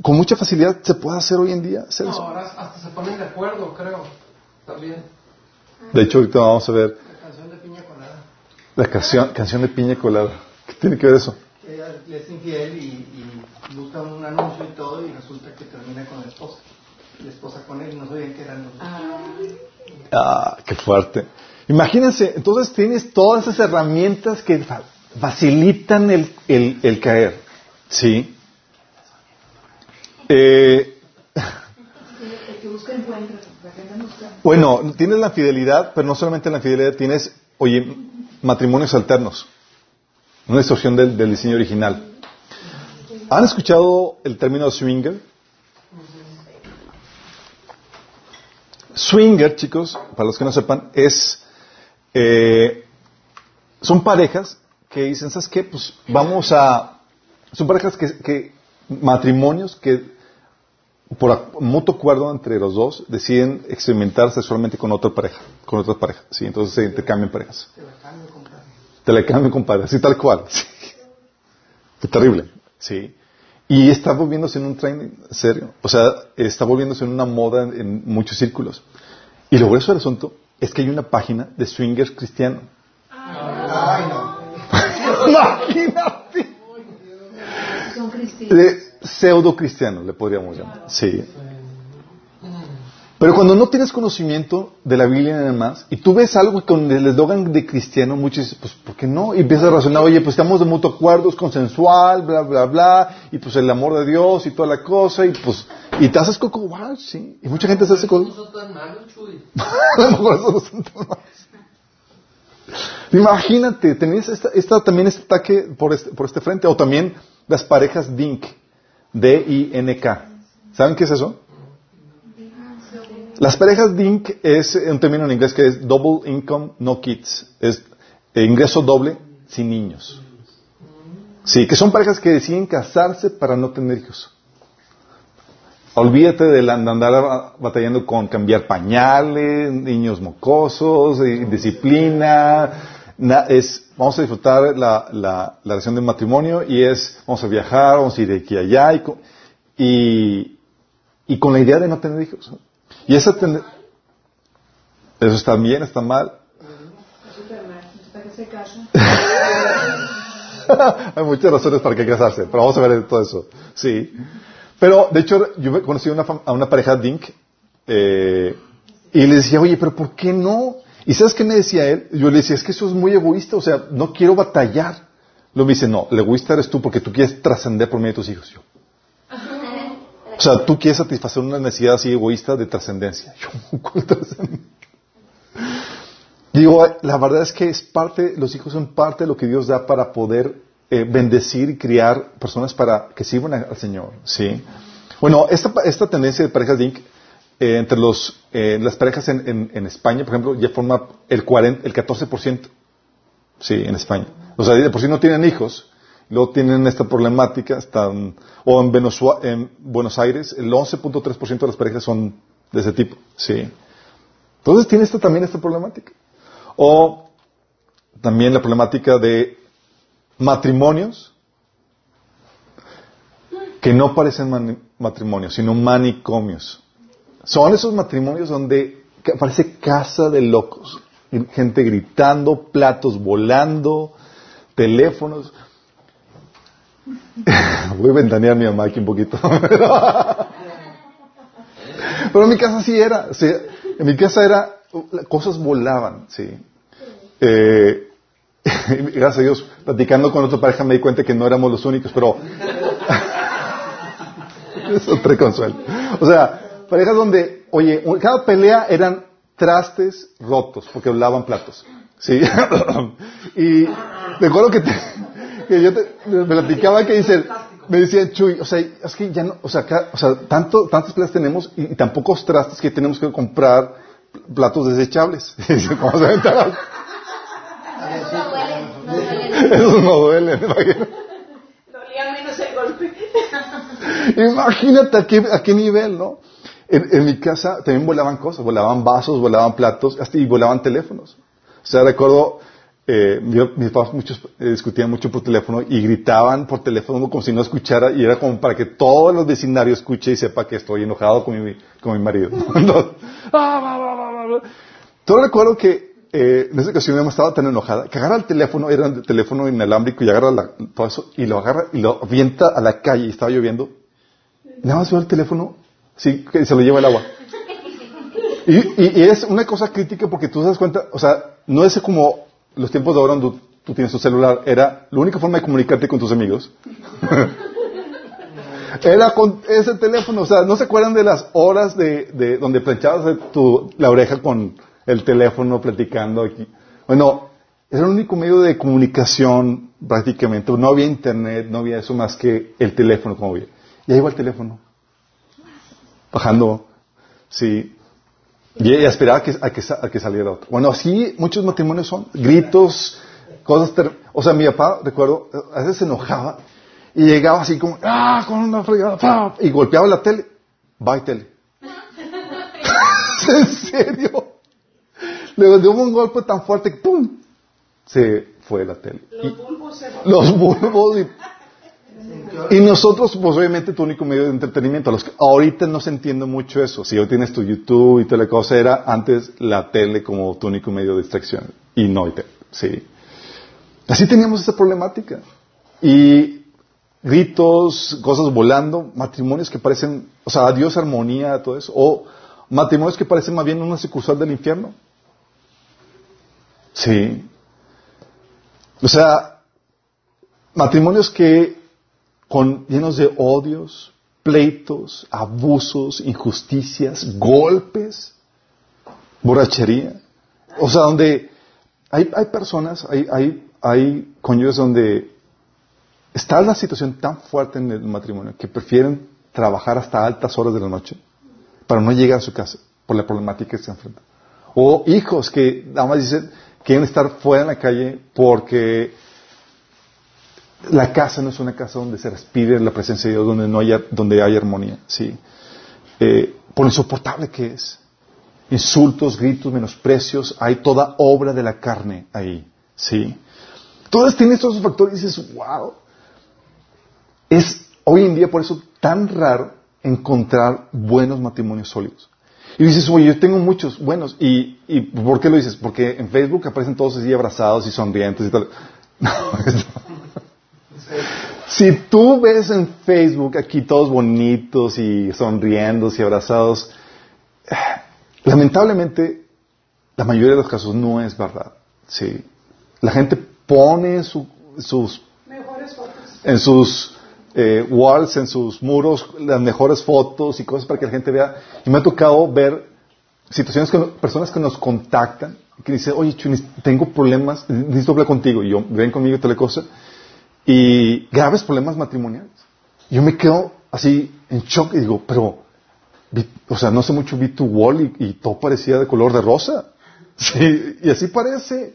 Con mucha facilidad se puede hacer hoy en día. hacer No, eso. ahora hasta se ponen de acuerdo, creo. También. De hecho, ahorita vamos a ver La canción de Piña Colada. la canción, canción de piña colada. ¿Qué tiene que ver eso? Ella le es infiel y, busca un anuncio y todo y resulta que termina con la esposa. La esposa con él no sabían que eran los dos. Ah, qué fuerte. Imagínense, entonces tienes todas esas herramientas que fa- facilitan el, el- el caer. ¿Sí? Eh, bueno, tienes la fidelidad, pero no solamente la fidelidad, tienes, oye, matrimonios alternos. Una distorsión del, diseño original. ¿Han escuchado el término swinger? Swinger, chicos, para los que no sepan, es eh, son parejas que dicen, ¿sabes qué? Pues vamos a son parejas que, matrimonios que por mutuo acuerdo entre los dos deciden experimentar sexualmente con otra pareja, con otra pareja, sí, entonces se intercambian parejas. Te la cambio, compadre. Así tal cual. Sí. Qué terrible. Sí. Y está volviéndose en un tren serio. O sea, está volviéndose en una moda en, en muchos círculos. Y lo grueso del asunto es que hay una página de swingers cristiano. Ay, no. Imagínate. Son cristianos. De pseudo cristiano, le podríamos llamar. Sí. Pero cuando no tienes conocimiento de la Biblia y nada más, y tú ves algo con el eslogan de cristiano, muchos dicen, pues, ¿por qué no? Y empiezas a razonar, oye, pues estamos de mutuo acuerdo, es consensual, bla, bla, bla, y pues el amor de Dios y toda la cosa, y pues, y te haces coco wow, sí. Y mucha gente se hace No coco. son tan malos, Chuy. A lo mejor eso no son tan malos. Imagínate, tenías esta, esta- también este ataque por este, por este frente, o también las parejas DINK, D-I-N-K. ¿Saben qué es eso? Las parejas DINK es un término en inglés que es Double Income No Kids. Es ingreso doble sin niños. Sí, que son parejas que deciden casarse para no tener hijos. Olvídate de, andar batallando con cambiar pañales, niños mocosos, disciplina. Na- es, vamos a disfrutar la, la, la relación del matrimonio y es, vamos a viajar, vamos a ir de aquí a allá y, y, y con la idea de no tener hijos. Y esa eso está bien, está mal. Hay muchas razones para que casarse, pero vamos a ver todo eso. Sí. Pero, de hecho, yo conocí una, a una pareja Dink eh, y le decía, oye, pero ¿por qué no? ¿Y sabes qué me decía él? Yo le decía, es que eso es muy egoísta, o sea, no quiero batallar. Luego me dice, no, el egoísta eres tú porque tú quieres trascender por medio de tus hijos. Yo, o sea, tú quieres satisfacer una necesidad así egoísta de trascendencia. Digo, la verdad es que es parte, los hijos son parte de lo que Dios da para poder eh, bendecir y criar personas para que sirvan al Señor, ¿sí? Bueno, esta, esta tendencia de parejas Dink, eh, entre los, eh, las parejas en, España, por ejemplo, ya forma el 40, el 14%, sí, en España. O sea, de por sí no tienen hijos, luego tienen esta problemática, están, o en, Venezua- en Buenos Aires, el 11.3% de las parejas son de ese tipo, sí. Entonces tiene esta, también esta problemática. O también la problemática de matrimonios que no parecen matrimonios, sino manicomios. Son esos matrimonios donde parece casa de locos. Gente gritando, platos volando, teléfonos. Voy a ventanear mi mamá aquí un poquito. Pero en mi casa sí era. en mi casa era, cosas volaban, sí. Eh, gracias a Dios, platicando con otra pareja me di cuenta que no éramos los únicos, pero te consuelo. O sea, parejas donde, oye, cada pelea eran trastes rotos porque hablaban platos. ¿Sí? y recuerdo que, te- que yo te, me platicaba que dice, me decía Chuy, o sea, es que ya no, o sea, acá- o sea tanto, tantas peleas tenemos y, y tan pocos trastes que tenemos que comprar platos desechables. ¿cómo se. Eso no duele. Dolía menos el golpe. Imagínate a qué, a qué nivel, ¿no? En, en mi casa también volaban cosas, volaban vasos, volaban platos, hasta y volaban teléfonos. O sea, recuerdo, eh, yo- mis papás muchos eh, discutían mucho por teléfono y gritaban por teléfono como si no escuchara y era como para que todo el vecindario escuche y sepa que estoy enojado con mi, con mi marido. Entonces, ah. Todo recuerdo que eh, en esa ocasión mi mamá estaba tan enojada que agarra el teléfono, era un teléfono inalámbrico y agarra la- todo eso y lo agarra y lo avienta a la calle y estaba lloviendo. Nada más veo el teléfono, sí, que se lo lleva el agua. Y, y- y es una cosa crítica porque tú te das cuenta, o sea, no es como los tiempos de ahora donde tú, tienes tu celular, era la única forma de comunicarte con tus amigos. era con ese teléfono, o sea, ¿no se acuerdan de las horas de, de donde planchabas tu, la oreja con el teléfono platicando aquí? Bueno, era el único medio de comunicación prácticamente, no había internet, no había eso más que el teléfono como había. Y ahí va el teléfono, bajando, sí, y esperaba que, a, que, a que saliera otro. Bueno, así muchos matrimonios son. Gritos, cosas... ter- O sea, mi papá, recuerdo, a veces se enojaba y llegaba así como, ¡ah! Con una fregada, y golpeaba la tele. Bye, tele. ¿En serio? Le dio un golpe tan fuerte que ¡pum! Se fue la tele. Y- Los bulbos se los bulbos y y nosotros, pues obviamente tu único medio de entretenimiento. Los ahorita no se entiende mucho eso. Si hoy tienes tu YouTube y toda cosa, era antes la tele como tu único medio de distracción. Y no hay tele. Sí. Así teníamos esa problemática. Y gritos, cosas volando, matrimonios que parecen, o sea, adiós armonía, todo eso. O matrimonios que parecen más bien una sucursal del infierno. Sí. O sea, matrimonios que con llenos de odios, pleitos, abusos, injusticias, golpes, borrachería. O sea, donde hay, hay personas, hay, hay, hay cónyuges donde está la situación tan fuerte en el matrimonio que prefieren trabajar hasta altas horas de la noche para no llegar a su casa por la problemática que se enfrentan. O hijos que nada más dicen quieren estar fuera en la calle porque La casa no es una casa donde se respire la presencia de Dios, donde no haya, donde hay armonía, ¿sí? Eh, por insoportable que es. Insultos, gritos, menosprecios, hay toda obra de la carne ahí, ¿sí? Todas tienen estos factores y dices, wow. Es hoy en día por eso tan raro encontrar buenos matrimonios sólidos. Y dices, oye, yo tengo muchos buenos. ¿Y, y por qué lo dices? Porque en Facebook aparecen todos así abrazados y sonrientes y tal. No, si tú ves en Facebook aquí todos bonitos y sonriendo y abrazados, lamentablemente la mayoría de los casos no es verdad. Sí. La gente pone su, sus en sus eh, walls, en sus muros, las mejores fotos y cosas para que la gente vea. Y me ha tocado ver situaciones con personas que nos contactan, que dicen, oye, Chunis, tengo problemas, necesito hablar contigo. Y yo, ven conmigo y tal cosa. Y graves problemas matrimoniales. Yo me quedo así en shock y digo, pero, o sea, no sé mucho, vi tu wall y, todo parecía de color de rosa. Sí, y así parece.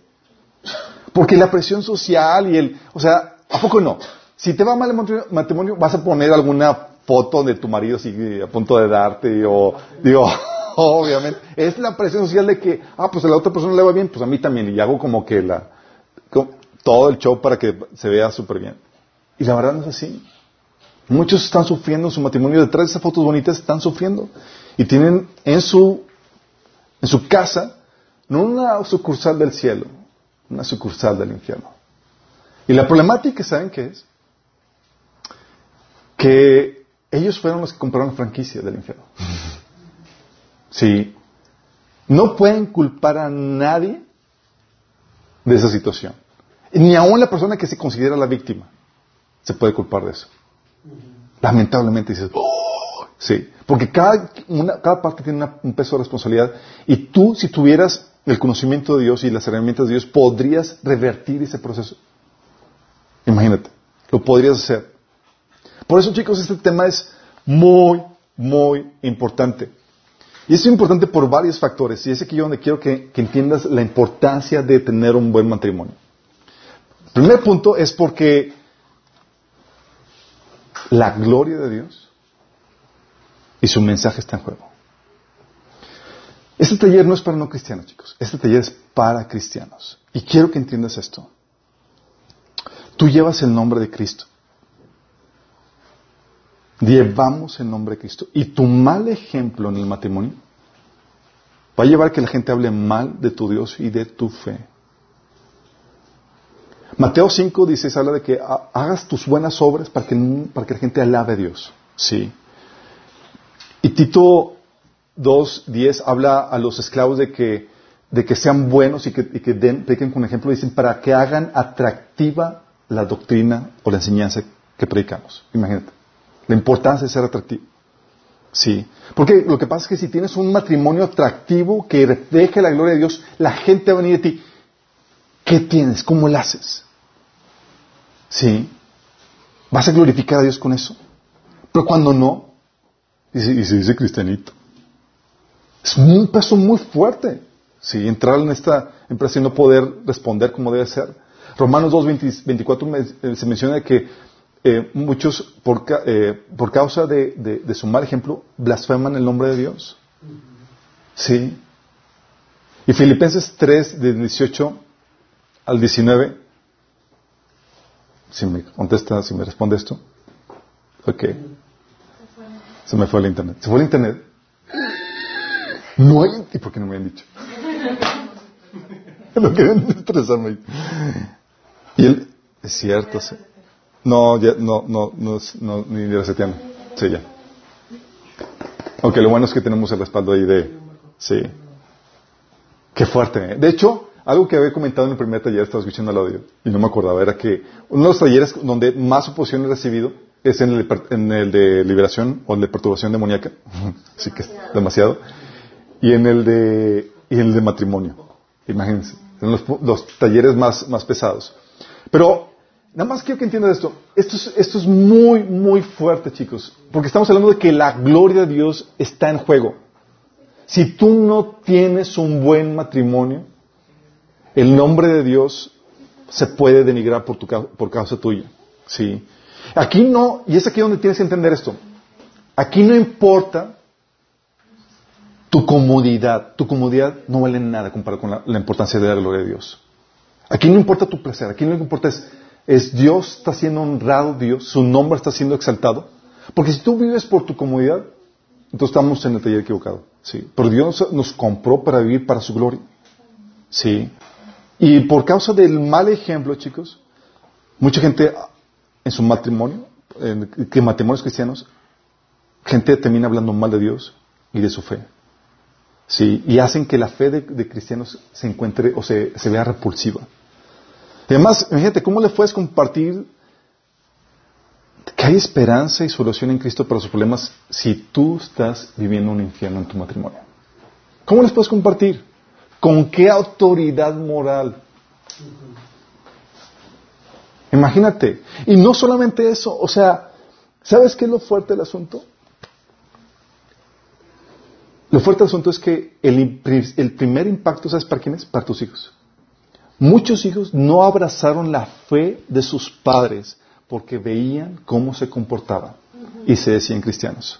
Porque la presión social y el, o sea, ¿a poco no? Si te va mal el matrimonio, vas a poner alguna foto de tu marido así a punto de darte, o, digo, obviamente. Es la presión social de que, ah, pues a la otra persona le va bien, pues a mí también, y hago como que la, todo el show para que se vea súper bien. Y la verdad no es así. Muchos están sufriendo en su matrimonio, detrás de esas fotos bonitas están sufriendo. Y tienen en su, en su casa, no una sucursal del cielo, una sucursal del infierno. Y la problemática, ¿saben qué es? que ellos fueron los que compraron la franquicia del infierno. Sí. No pueden culpar a nadie de esa situación. Ni aún la persona que se considera la víctima se puede culpar de eso. Lamentablemente dices, oh", sí, porque cada, cada parte tiene un peso de responsabilidad y tú, si tuvieras el conocimiento de Dios y las herramientas de Dios, podrías revertir ese proceso. Imagínate, lo podrías hacer. Por eso, chicos, este tema es muy, muy importante. Y es importante por varios factores. Y es aquí donde quiero que, entiendas la importancia de tener un buen matrimonio. Primer punto es porque la gloria de Dios y su mensaje está en juego. Este taller no es para no cristianos, chicos. Este taller es para cristianos. Y quiero que entiendas esto. Tú llevas el nombre de Cristo. Llevamos el nombre de Cristo. Y tu mal ejemplo en el matrimonio va a llevar a que la gente hable mal de tu Dios y de tu fe. Mateo 5 dice, habla de que hagas tus buenas obras para que, la gente alabe a Dios. Sí. Y Tito 2.10 habla a los esclavos de que, sean buenos y que, y que den, prediquen con ejemplo, dicen, para que hagan atractiva la doctrina o la enseñanza que predicamos. Imagínate. La importancia de ser atractivo. Sí. Porque lo que pasa es que si tienes un matrimonio atractivo que refleje la gloria de Dios, la gente va a venir a ti. ¿Qué tienes? ¿Cómo lo haces? Sí. ¿Vas a glorificar a Dios con eso? Pero cuando no, y se, dice cristianito. Es un peso muy fuerte. Sí, entrar en esta empresa y no poder responder como debe ser. Romanos 2, 24 se menciona que eh, muchos, por, eh, por causa de, su mal ejemplo, blasfeman el nombre de Dios. Sí. Y Filipenses 3, de 18 al 19, si me contesta, si me responde esto. Ok. Se me fue el internet. ¿Se fue el internet? No hay. ¿Y por qué no me han dicho? Lo quieren estresarme. Y él, es cierto, sí. No, ya, no, no, no, no ni reseteando. Sí, ya. Aunque lo bueno es que tenemos el respaldo ahí de... Sí. Qué fuerte. ¿eh? De hecho, algo que había comentado en el primer taller, estaba escuchando el audio, y no me acordaba, era que uno de los talleres donde más oposición he recibido es en el, en el de liberación o el de perturbación demoníaca. Así que es demasiado. Y en el de, y el de matrimonio. Imagínense. En los, los talleres más, más pesados. Pero Nada más quiero que entiendan esto. Esto es, esto es muy, muy fuerte, chicos. Porque estamos hablando de que la gloria de Dios está en juego. Si tú no tienes un buen matrimonio, el nombre de Dios se puede denigrar por, tu, por causa tuya. Sí. Aquí no, y es aquí donde tienes que entender esto. Aquí no importa tu comodidad. Tu comodidad no vale nada comparado con la, importancia de la gloria de Dios. Aquí no importa tu placer. Aquí lo que importa es, es Dios está siendo honrado, Dios, su nombre está siendo exaltado. Porque si tú vives por tu comodidad, entonces estamos en el taller equivocado. Sí. Pero Dios nos compró para vivir para su gloria. Sí. Y por causa del mal ejemplo, chicos, mucha gente en su matrimonio, en, que matrimonios cristianos, gente termina hablando mal de Dios y de su fe. Sí, y hacen que la fe de, cristianos se encuentre o se, vea repulsiva. Y además, imagínate, ¿cómo le puedes compartir que hay esperanza y solución en Cristo para sus problemas si tú estás viviendo un infierno en tu matrimonio? ¿Cómo les puedes compartir? ¿Con qué autoridad moral? Imagínate. Y no solamente eso, o sea, ¿sabes qué es lo fuerte del asunto? Lo fuerte del asunto es que el, el, primer impacto, ¿sabes para quién es? Para tus hijos. Muchos hijos no abrazaron la fe de sus padres porque veían cómo se comportaban y se decían cristianos.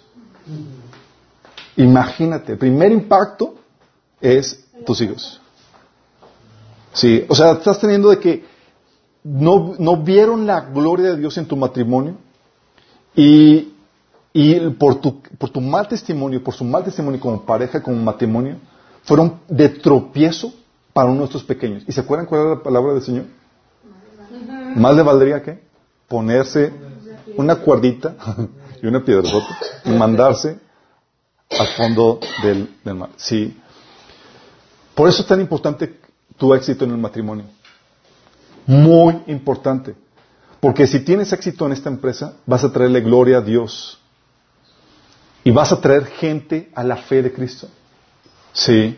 Imagínate, el primer impacto es tus hijos. Sí, o sea, estás teniendo de que no, no vieron la gloria de Dios en tu matrimonio y, y por, tu, por tu mal testimonio, por su mal testimonio como pareja, como matrimonio, fueron de tropiezo para uno de estos pequeños. ¿Y se acuerdan cuál era la palabra del Señor? Más le valdría que ponerse una cuerdita y una piedra y mandarse al fondo del, del mar. Sí. Por eso es tan importante tu éxito en el matrimonio. Muy importante. Porque si tienes éxito en esta empresa, vas a traerle gloria a Dios. Y vas a traer gente a la fe de Cristo. Sí.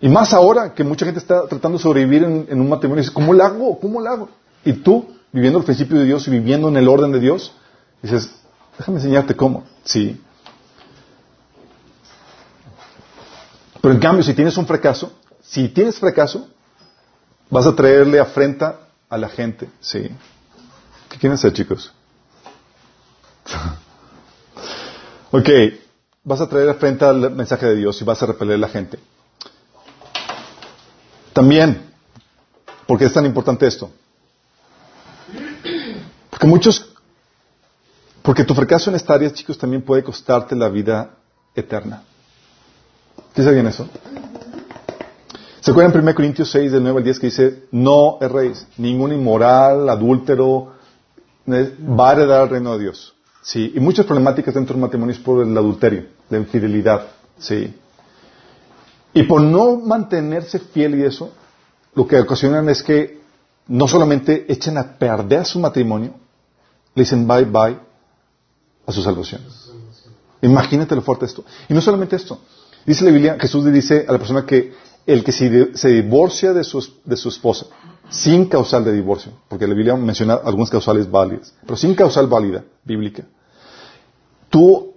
Y más ahora que mucha gente está tratando de sobrevivir en, un matrimonio. Y dice, ¿cómo lo hago? ¿Cómo lo hago? Y tú, viviendo el principio de Dios y viviendo en el orden de Dios, dices, déjame enseñarte cómo. Sí. Pero en cambio, si tienes un fracaso, si tienes fracaso, vas a traerle afrenta a la gente. Sí. ¿Qué quieren hacer, chicos? ok. Vas a traer afrenta al mensaje de Dios y vas a repeler a la gente. También, ¿por qué es tan importante esto? Porque muchos, porque tu fracaso en esta área, chicos, también puede costarte la vida eterna. ¿Qué sabían eso? ¿Se acuerdan en 1 Corintios 6, del 9 al 10, que dice, no erréis, ningún inmoral, adúltero, va a heredar el reino de Dios? Sí, y muchas problemáticas dentro del matrimonio es por el adulterio, la infidelidad, sí. Y por no mantenerse fiel y eso, lo que ocasionan es que no solamente echen a perder su matrimonio, le dicen bye bye a su salvación. Imagínate lo fuerte esto. Y no solamente esto. Dice la Biblia, Jesús le dice a la persona que el que se, divorcia de su, de su esposa sin causal de divorcio, porque la Biblia menciona algunas causales válidas, pero sin causal válida, bíblica, tú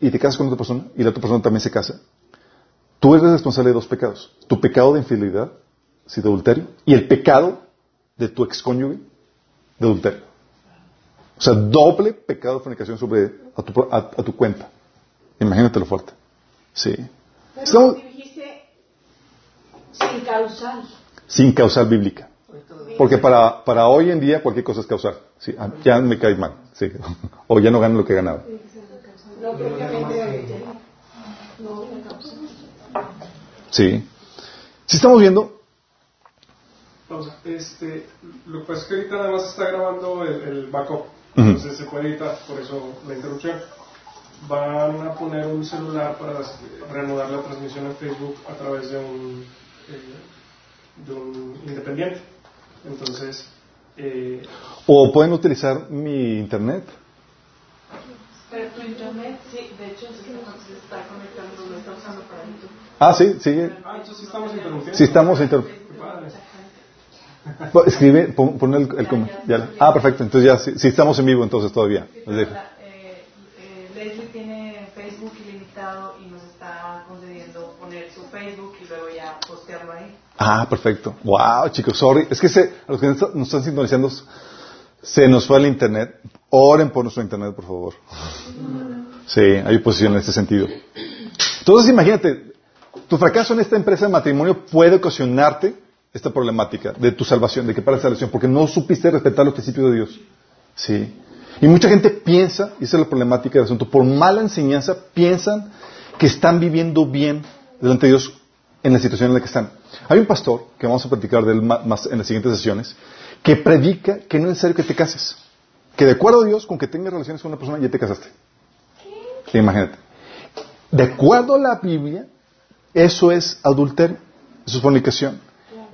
y te casas con otra persona y la otra persona también se casa, tú eres responsable de dos pecados. Tu pecado de infidelidad, si de adulterio, y el pecado de tu excónyuge de adulterio. O sea, doble pecado de fornicación sobre a tu, a, tu cuenta. Imagínate lo fuerte. Sí. Pero dijiste sin causal. Sin causal bíblica. Porque para, para hoy en día cualquier cosa es causal. Sí, ah, ya me cae mal. Sí. O ya no gano lo que no Sí. Si estamos viendo. Pausa. Este, lo que pasa es que ahorita nada más está grabando el, el backup. Entonces se puede editar, por eso la interrupción. Van a poner un celular para reanudar la transmisión en Facebook a través de un, eh, de un independiente. Entonces. Eh, o pueden utilizar mi internet. Pero tu internet, sí, de hecho, se está conectando, lo está usando para YouTube. Ah, sí, sigue. Ah, entonces sí estamos interrumpiendo. Sí, estamos interrumpiendo. Escribe, pon, pon el, el, ya. Ah, perfecto. Entonces ya, sí, sí, estamos en vivo entonces todavía. Sí, pero la, eh, eh, Leslie tiene Facebook ilimitado y nos está concediendo poner su Facebook y luego ya postearlo ahí. Ah, perfecto. Wow, chicos, sorry. Es que se, a los que nos están sintonizando, Se nos fue el internet. Oren por nuestro internet, por favor. Sí, hay oposición en este sentido. Entonces, imagínate, tu fracaso en esta empresa de matrimonio puede ocasionarte esta problemática de tu salvación, de que para la salvación, porque no supiste respetar los principios de Dios. Sí. Y mucha gente piensa, y esa es la problemática del asunto, por mala enseñanza piensan que están viviendo bien delante de Dios en la situación en la que están. Hay un pastor, que vamos a platicar de él más en las siguientes sesiones, que predica que no es necesario que te cases. Que de acuerdo a Dios, con que tengas relaciones con una persona, ya te casaste. Sí, imagínate. De acuerdo a la Biblia, eso es adulterio, eso es fornicación.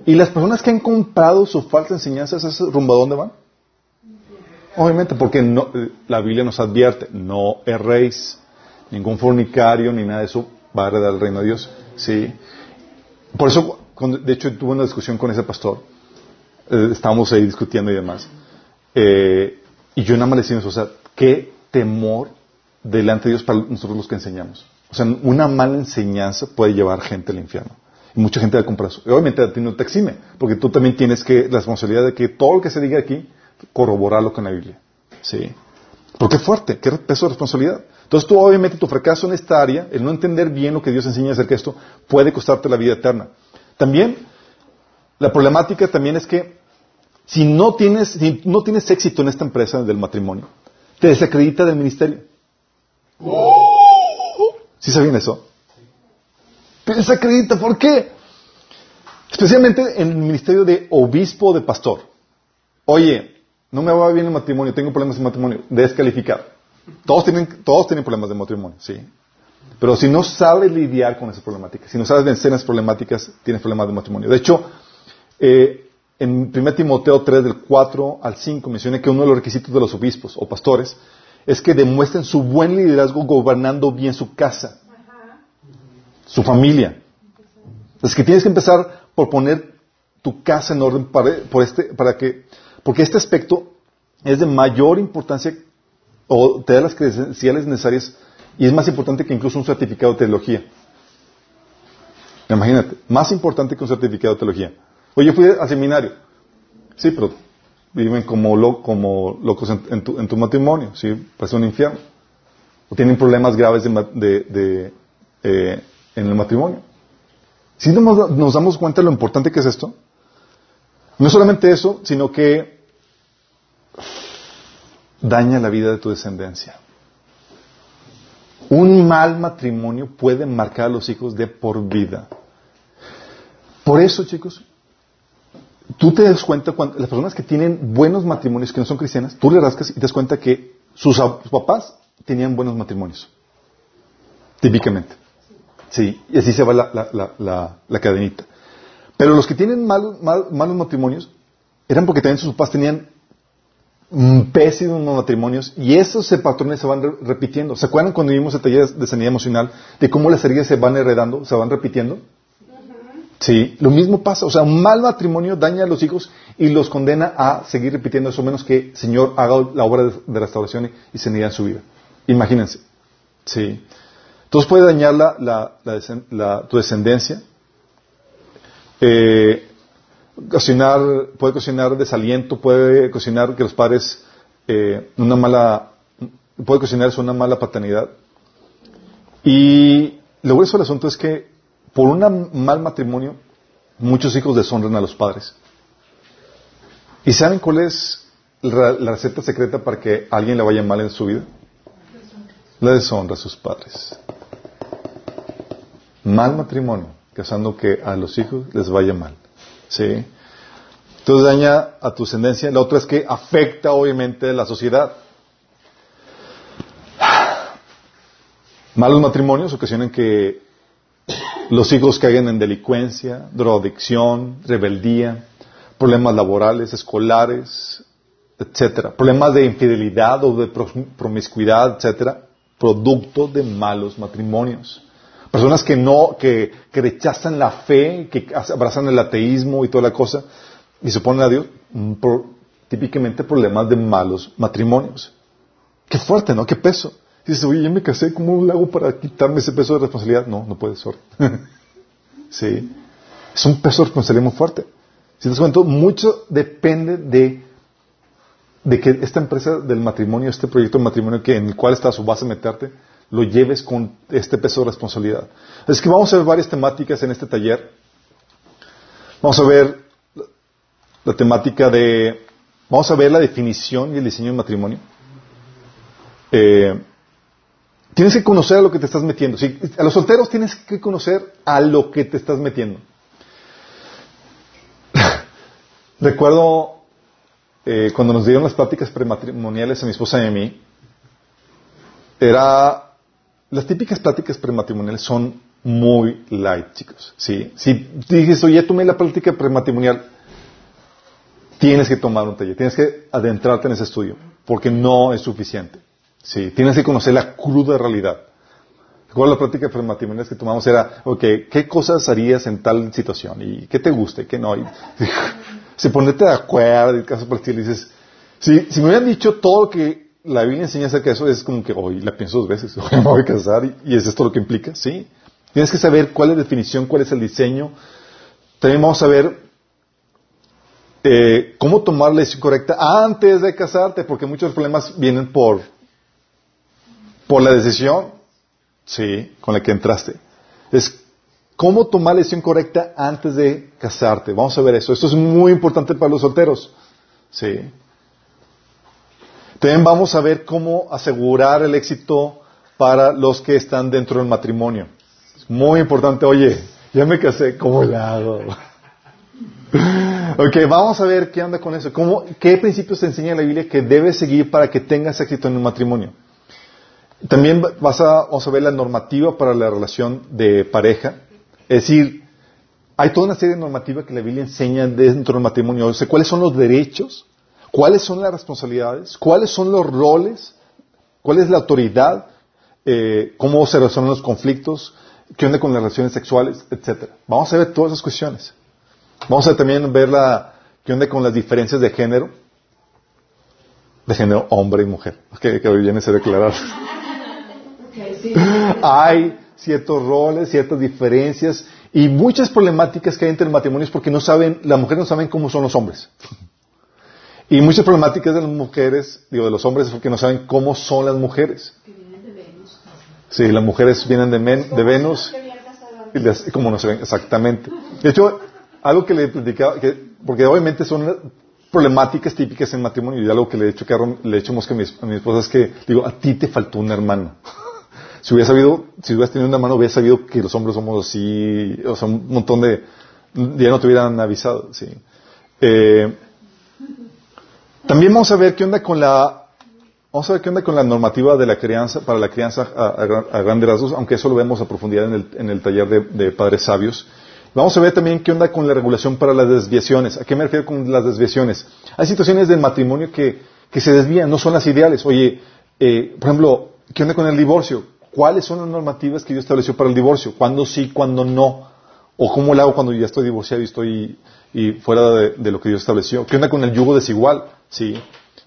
Y las personas que han comprado su falsa enseñanza, ¿es rumbo a dónde van? Obviamente, porque no, la Biblia nos advierte, no erréis, ningún fornicario ni nada de eso va a heredar el reino de Dios. ¿sí? Por eso, de hecho, tuve una discusión con ese pastor, eh, estábamos ahí discutiendo y demás, eh, y yo nada más le decía, o sea, qué temor delante de Dios para nosotros los que enseñamos. O sea, una mala enseñanza puede llevar gente al infierno. Y mucha gente va a comprar eso. Y obviamente a ti no te exime, porque tú también tienes que la responsabilidad de que todo lo que se diga aquí, corroborarlo con la Biblia. ¿Sí? Porque fuerte, qué peso de responsabilidad. Entonces tú obviamente tu fracaso en esta área, el no entender bien lo que Dios enseña acerca de esto, puede costarte la vida eterna. También, la problemática también es que si no tienes, si no tienes éxito en esta empresa del matrimonio, te desacredita del ministerio. ¿Sí sabían eso? Te desacredita, ¿por qué? Especialmente en el ministerio de obispo o de pastor. Oye, no me va bien el matrimonio, tengo problemas de matrimonio, descalificado. Todos tienen, todos tienen problemas de matrimonio, sí. Pero si no sabes lidiar con esa problemática, si no sabes vencer esas problemáticas, tienes problemas de matrimonio. De hecho, eh, en 1 Timoteo 3, del 4 al 5, menciona que uno de los requisitos de los obispos o pastores es que demuestren su buen liderazgo gobernando bien su casa, su familia. Es que tienes que empezar por poner tu casa en orden para, este, para que porque este aspecto es de mayor importancia o te da las credenciales necesarias y es más importante que incluso un certificado de teología. Imagínate, más importante que un certificado de teología. Oye, fui al seminario. Sí, pero viven como, como locos en, tu, matrimonio, ¿sí? Parece un infierno. O tienen problemas graves de, eh, en el matrimonio. Si nos damos cuenta de lo importante que es esto, no solamente eso, sino que daña la vida de tu descendencia. Un mal matrimonio puede marcar a los hijos de por vida. Por eso, chicos, tú te das cuenta cuando las personas que tienen buenos matrimonios que no son cristianas, tú le rascas y te das cuenta que sus, papás tenían buenos matrimonios. Típicamente. Sí, y así se va la, cadenita. Pero los que tienen malos matrimonios eran porque también sus papás tenían pésimos matrimonios y esos patrones se van repitiendo. ¿Se acuerdan cuando vimos el taller de sanidad emocional de cómo las heridas se van heredando, se van repitiendo? Sí, lo mismo pasa. O sea, un mal matrimonio daña a los hijos y los condena a seguir repitiendo eso, menos que el Señor haga la obra de, restauración y, sanidad en su vida. Imagínense. Sí. Entonces puede dañar la, tu descendencia. Eh, cocinar, puede cocinar desaliento, puede cocinar que los padres eh, una mala, puede cocinar una mala paternidad. Y lo grueso del asunto es que por un mal matrimonio muchos hijos deshonran a los padres. ¿Y saben cuál es la, receta secreta para que alguien le vaya mal en su vida? La deshonra a sus padres. Mal matrimonio, casando que a los hijos les vaya mal. ¿Sí? Entonces daña a tu ascendencia. La otra es que afecta obviamente la sociedad. Malos matrimonios ocasionan que los hijos caigan en delincuencia, drogadicción, rebeldía, problemas laborales, escolares, etcétera, problemas de infidelidad o de promiscuidad, etcétera, producto de malos matrimonios. Personas que no, que, que rechazan la fe, que abrazan el ateísmo y toda la cosa, y se ponen a Dios por, típicamente problemas de malos matrimonios. Qué fuerte, ¿no? Qué peso. Dices, oye, ya me casé, ¿cómo lo hago para quitarme ese peso de responsabilidad? No, no puedes, sorry. sí. Es un peso de responsabilidad muy fuerte. Si te cuento, mucho depende de de que esta empresa del matrimonio, este proyecto de matrimonio que en el cual está su base meterte, lo lleves con este peso de responsabilidad. Es que vamos a ver varias temáticas en este taller. Vamos a ver la temática de, vamos a ver la definición y el diseño del matrimonio. Eh, tienes que conocer a lo que te estás metiendo. a los solteros tienes que conocer a lo que te estás metiendo. Recuerdo eh, cuando nos dieron las prácticas prematrimoniales a mi esposa y a mí, era las típicas pláticas prematrimoniales son muy light, chicos. ¿sí? Si dices, oye, tomé la práctica prematrimonial, tienes que tomar un taller, tienes que adentrarte en ese estudio, porque no es suficiente. ¿sí? Tienes que conocer la cruda realidad. Recuerdo la práctica prematrimonial que tomamos era, ok, ¿qué cosas harías en tal situación? ¿Y qué te gusta y qué no? Y, se ponete de acuerdo y caso por dices, si, si me hubieran dicho todo lo que la Biblia enseña acerca de eso, es como que hoy la pienso dos veces, hoy me voy a casar y, es esto lo que implica, ¿sí? Tienes que saber cuál es la definición, cuál es el diseño. También vamos a ver eh, cómo tomar la decisión correcta antes de casarte, porque muchos problemas vienen por, por la decisión, sí, con la que entraste. Es cómo tomar la decisión correcta antes de casarte. Vamos a ver eso. Esto es muy importante para los solteros, sí. También vamos a ver cómo asegurar el éxito para los que están dentro del matrimonio. Es muy importante, oye, ya me casé, ¿cómo lo hago? ok, vamos a ver qué anda con eso. ¿Cómo, ¿Qué principios te enseña la Biblia que debes seguir para que tengas éxito en el matrimonio? También vas a, vamos a ver la normativa para la relación de pareja. Es decir, hay toda una serie de normativas que la Biblia enseña dentro del matrimonio. O sea, ¿cuáles son los derechos cuáles son las responsabilidades, cuáles son los roles, cuál es la autoridad, eh, cómo se resuelven los conflictos, qué onda con las relaciones sexuales, etcétera. Vamos a ver todas esas cuestiones. Vamos a también ver la, qué onda con las diferencias de género, de género hombre y mujer, que, que viene a ser declarar. Hay ciertos roles, ciertas diferencias y muchas problemáticas que hay entre el matrimonio es porque no saben, las mujeres no saben cómo son los hombres. Y muchas problemáticas de las mujeres, digo, de los hombres, es porque no saben cómo son las mujeres. Que vienen de Venus. Sí, las mujeres vienen de, de Venus. Y como no se ven, exactamente. De hecho, algo que le platicaba, que, porque obviamente son problemáticas típicas en matrimonio, y algo que le he hecho, que le he hecho mosca a mi, a mi esposa es que, digo, a ti te faltó un hermano. si hubiera sabido, si hubieras tenido un hermano, hubiera sabido que los hombres somos así, o sea, un montón de, ya no te hubieran avisado, sí. Eh, también vamos a ver qué onda con la Vamos a ver qué onda con la normativa de la crianza, para la crianza a, grandes rasgos, aunque eso lo vemos a profundidad en el, taller de, padres sabios. Vamos a ver también qué onda con la regulación para las desviaciones. ¿A qué me refiero con las desviaciones? Hay situaciones del matrimonio que, se desvían, no son las ideales. Oye, eh, por ejemplo, ¿qué onda con el divorcio? ¿Cuáles son las normativas que Dios estableció para el divorcio? ¿Cuándo sí, cuándo no? ¿O cómo lo hago cuando ya estoy divorciado y estoy y fuera de, lo que Dios estableció? ¿Qué onda con el yugo desigual? ¿Sí?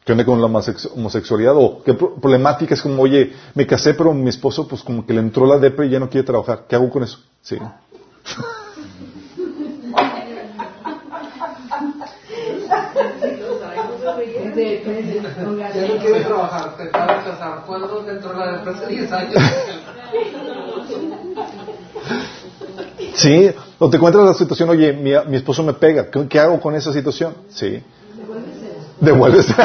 ¿Qué onda con la homosexualidad? ¿O qué problemática es como, oye, me casé pero mi esposo pues como que le entró la depre y ya no quiere trabajar? ¿Qué hago con eso? Sí. Ya no quiere trabajar, te de casar. ¿Cuándo te entró la depre? Hace 10 años. Sí, o te encuentras la situación, oye, mi, mi esposo me pega, ¿qué, hago con esa situación? Sí. Devuelves.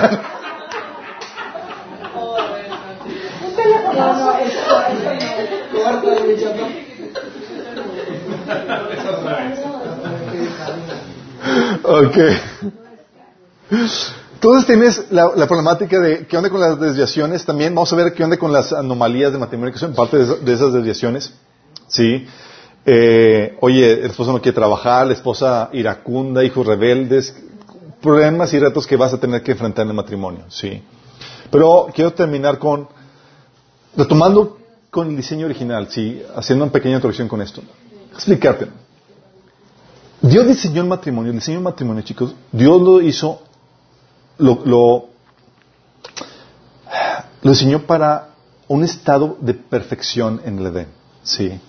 ok. Entonces tienes la, problemática de qué onda con las desviaciones también. Vamos a ver qué onda con las anomalías de matrimonio que son parte de esas desviaciones. Sí. Eh, oye, el esposo no quiere trabajar, la esposa iracunda, hijos rebeldes, problemas y retos que vas a tener que enfrentar en el matrimonio, sí. Pero quiero terminar con, retomando con el diseño original, sí, haciendo una pequeña introducción con esto. Explicarte. Dios diseñó el matrimonio, el diseño del matrimonio, chicos, Dios lo hizo, lo, lo, lo diseñó para un estado de perfección en el Edén, sí.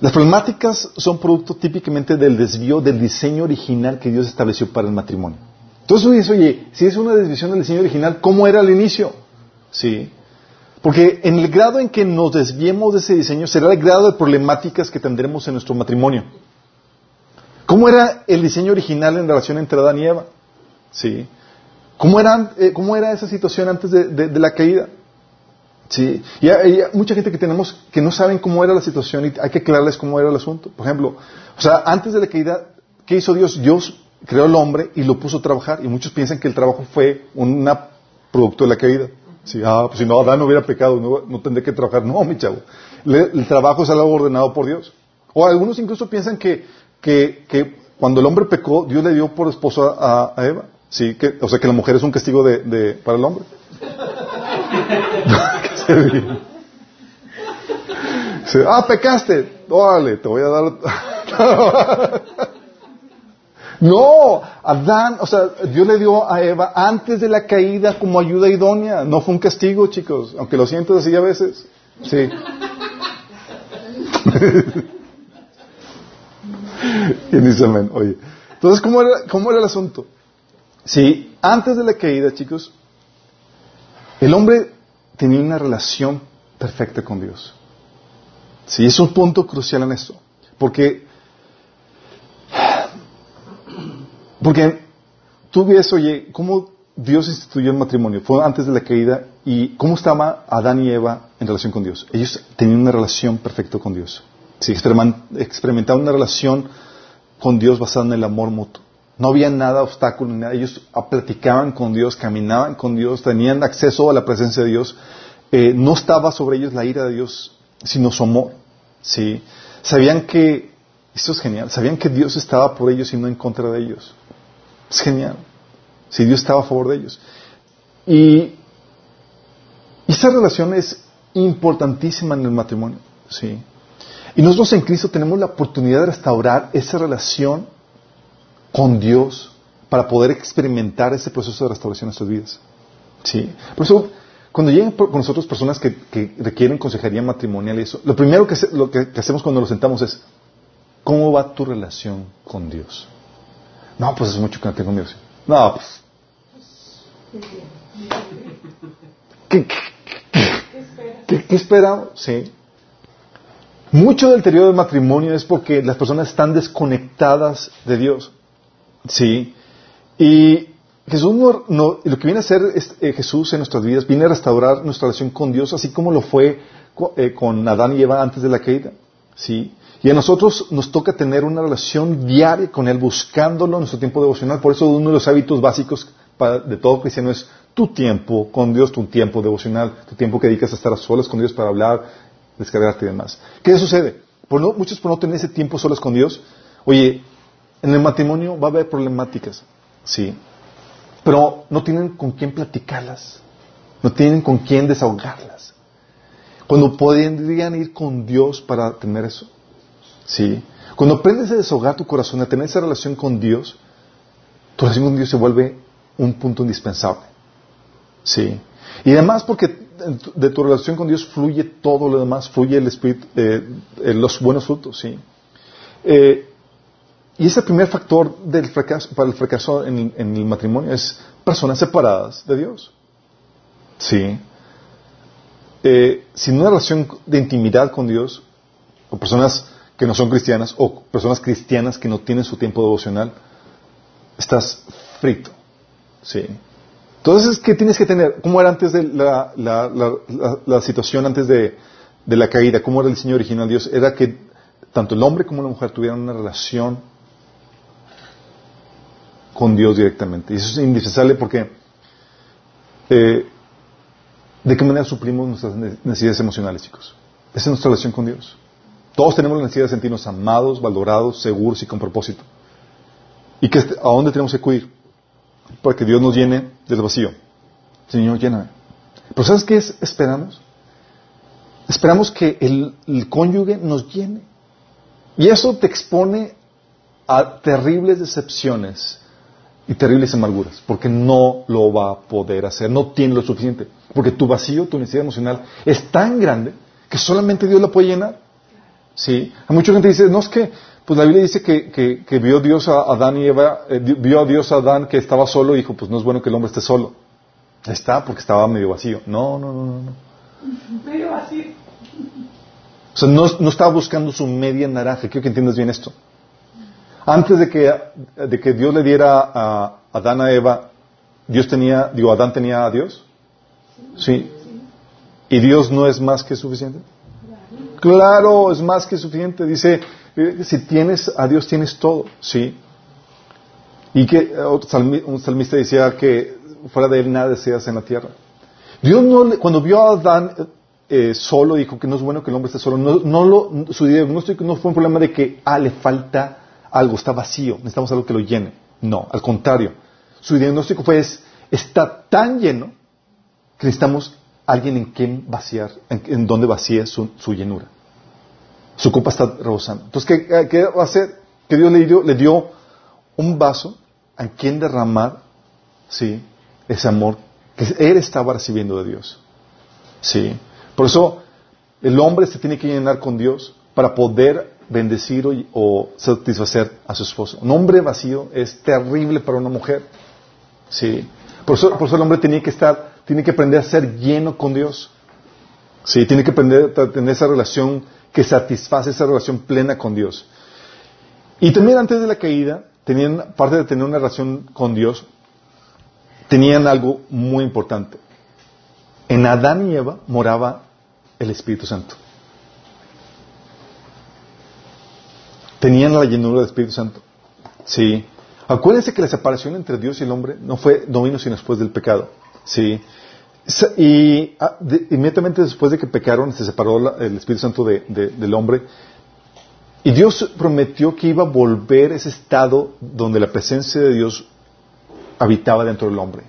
Las problemáticas son producto típicamente del desvío del diseño original que Dios estableció para el matrimonio. Entonces tú dices, oye, si es una desviación del diseño original, ¿cómo era al inicio? Sí. Porque en el grado en que nos desviemos de ese diseño será el grado de problemáticas que tendremos en nuestro matrimonio. ¿Cómo era el diseño original en relación entre Adán y Eva? Sí. ¿Cómo era, eh, cómo era esa situación antes de, de la caída? Sí. Y hay, mucha gente que tenemos que no saben cómo era la situación y hay que aclararles cómo era el asunto. Por ejemplo, o sea, antes de la caída, ¿qué hizo Dios? Dios creó al hombre y lo puso a trabajar. Y muchos piensan que el trabajo fue un producto de la caída. Sí, ah, pues si no, Adán no hubiera pecado, no, tendría que trabajar. No, mi chavo. El trabajo es algo ordenado por Dios. O algunos incluso piensan que, que, que cuando el hombre pecó, Dios le dio por esposo a, a Eva. Sí, que, o sea que la mujer es un castigo de, de para el hombre. ah, pecaste. Órale, te voy a dar. No, Adán, o sea, Dios le dio a Eva antes de la caída como ayuda idónea. No fue un castigo, chicos, aunque lo siento así a veces. Sí. y dice amén. Oye, entonces, ¿cómo era, ¿cómo era el asunto? Sí, antes de la caída, chicos, el hombre tenía una relación perfecta con Dios. Sí, es un punto crucial en esto. Porque Porque tú ves, oye, cómo Dios instituyó el matrimonio. Fue antes de la caída y cómo estaba Adán y Eva en relación con Dios. Ellos tenían una relación perfecta con Dios. Sí, experimentaban una relación con Dios basada en el amor mutuo. No había nada obstáculo, nada. ellos platicaban con Dios, caminaban con Dios, tenían acceso a la presencia de Dios. Eh, no estaba sobre ellos la ira de Dios, sino su amor. ¿sí? Sabían que, esto es genial, sabían que Dios estaba por ellos y no en contra de ellos. Es genial. Si Dios estaba a favor de ellos. Y, esa relación es importantísima en el matrimonio. ¿sí? Y nosotros en Cristo tenemos la oportunidad de restaurar esa relación con Dios para poder experimentar ese proceso de restauración en nuestras vidas. ¿sí? Por eso, cuando llegan con nosotros personas que, requieren consejería matrimonial y eso, lo primero que, lo que, hacemos cuando nos sentamos es, ¿cómo va tu relación con Dios? No, pues es mucho que no tengo Dios. No, pues. ¿Qué, qué, qué, esperamos? Sí. Mucho del periodo del matrimonio es porque las personas están desconectadas de Dios. Sí. Y Jesús no, no, lo que viene a hacer es, eh, Jesús en nuestras vidas viene a restaurar nuestra relación con Dios, así como lo fue eh, con Adán y Eva antes de la caída. Sí. Y a nosotros nos toca tener una relación diaria con Él, buscándolo en nuestro tiempo devocional. Por eso uno de los hábitos básicos para, de todo cristiano es tu tiempo con Dios, tu tiempo devocional, tu tiempo que dedicas a estar a solas con Dios para hablar, descargarte y demás. ¿Qué sucede? Por no, muchos por no tener ese tiempo solas con Dios, oye, en el matrimonio va a haber problemáticas, sí, pero no tienen con quién platicarlas, no tienen con quién desahogarlas. Cuando podrían ir con Dios para tener eso. ¿Sí? Cuando aprendes a deshogar tu corazón, a tener esa relación con Dios, tu relación con Dios se vuelve un punto indispensable. ¿Sí? Y además porque de tu relación con Dios fluye todo lo demás, fluye el Espíritu, eh, eh, los buenos frutos, ¿sí? Eh, y ese primer factor del fracaso, para el fracaso en, el matrimonio es personas separadas de Dios. ¿Sí? sin una relación de intimidad con Dios, o personas que no son cristianas o personas cristianas que no tienen su tiempo devocional, estás frito. ¿sí? Entonces, ¿qué tienes que tener? ¿Cómo era antes de la, la, la, la, situación, antes de, de la caída? ¿Cómo era el diseño original Dios? Era que tanto el hombre como la mujer tuvieran una relación con Dios directamente. Y eso es indispensable porque eh, ¿de qué manera suplimos nuestras necesidades emocionales, chicos? Esa es nuestra relación con Dios. Todos tenemos la necesidad de sentirnos amados, valorados, seguros y con propósito. ¿Y que, a dónde tenemos que acudir? Para que Dios nos llene del vacío. Señor, lléname. Pero ¿sabes qué es? esperamos? Esperamos que el, el cónyuge nos llene. Y eso te expone a terribles decepciones y terribles amarguras, porque no lo va a poder hacer, no tiene lo suficiente, porque tu vacío, tu necesidad emocional es tan grande que solamente Dios la puede llenar. Sí, a mucha gente dice, no es que Pues la Biblia dice que, que, que vio Dios a Adán y Eva, eh, vio a Dios a Adán que estaba solo y dijo, pues no es bueno que el hombre esté solo. Está, porque estaba medio vacío. No, no, no, no. Medio vacío. O sea, no, no estaba buscando su media naranja. Quiero que entiendas bien esto. Antes de que, de que Dios le diera a Adán a Eva, Dios tenía, digo, Adán tenía a Dios. Sí. ¿Y Dios no es más que suficiente? Claro, es más que suficiente. Dice, eh, si tienes a Dios, tienes todo. Sí. Y que un salmista decía que fuera de él nada deseas en la tierra. Dios no, cuando vio a Adán eh, solo, dijo que no es bueno que el hombre esté solo. No, lo, su diagnóstico no fue un problema de que, ah, le falta algo, está vacío, necesitamos algo que lo llene. No, al contrario. Su diagnóstico fue, es, está tan lleno que necesitamos alguien en quien vaciar, en, donde vacíe su, llenura. Su copa está rebosando. Entonces, ¿qué, ¿qué, va a hacer? Que Dios le dio, le dio un vaso en quien derramar, ¿sí? Ese amor que él estaba recibiendo de Dios. ¿Sí? Por eso, el hombre se tiene que llenar con Dios para poder bendecir o, satisfacer a su esposo. Un hombre vacío es terrible para una mujer. Sí. Por eso, el hombre tiene que estar tiene que aprender a ser lleno con Dios. Sí, tiene que aprender a tener esa relación que satisface esa relación plena con Dios. Y también antes de la caída, tenían, parte de tener una relación con Dios, tenían algo muy importante. En Adán y Eva moraba el Espíritu Santo. Tenían la llenura del Espíritu Santo. Sí. Acuérdense que la separación entre Dios y el hombre no fue, no vino sino después del pecado. Sí. Y ah, inmediatamente después de que pecaron, se separó el Espíritu Santo del hombre. Y Dios prometió que iba a volver ese estado donde la presencia de Dios habitaba dentro del hombre.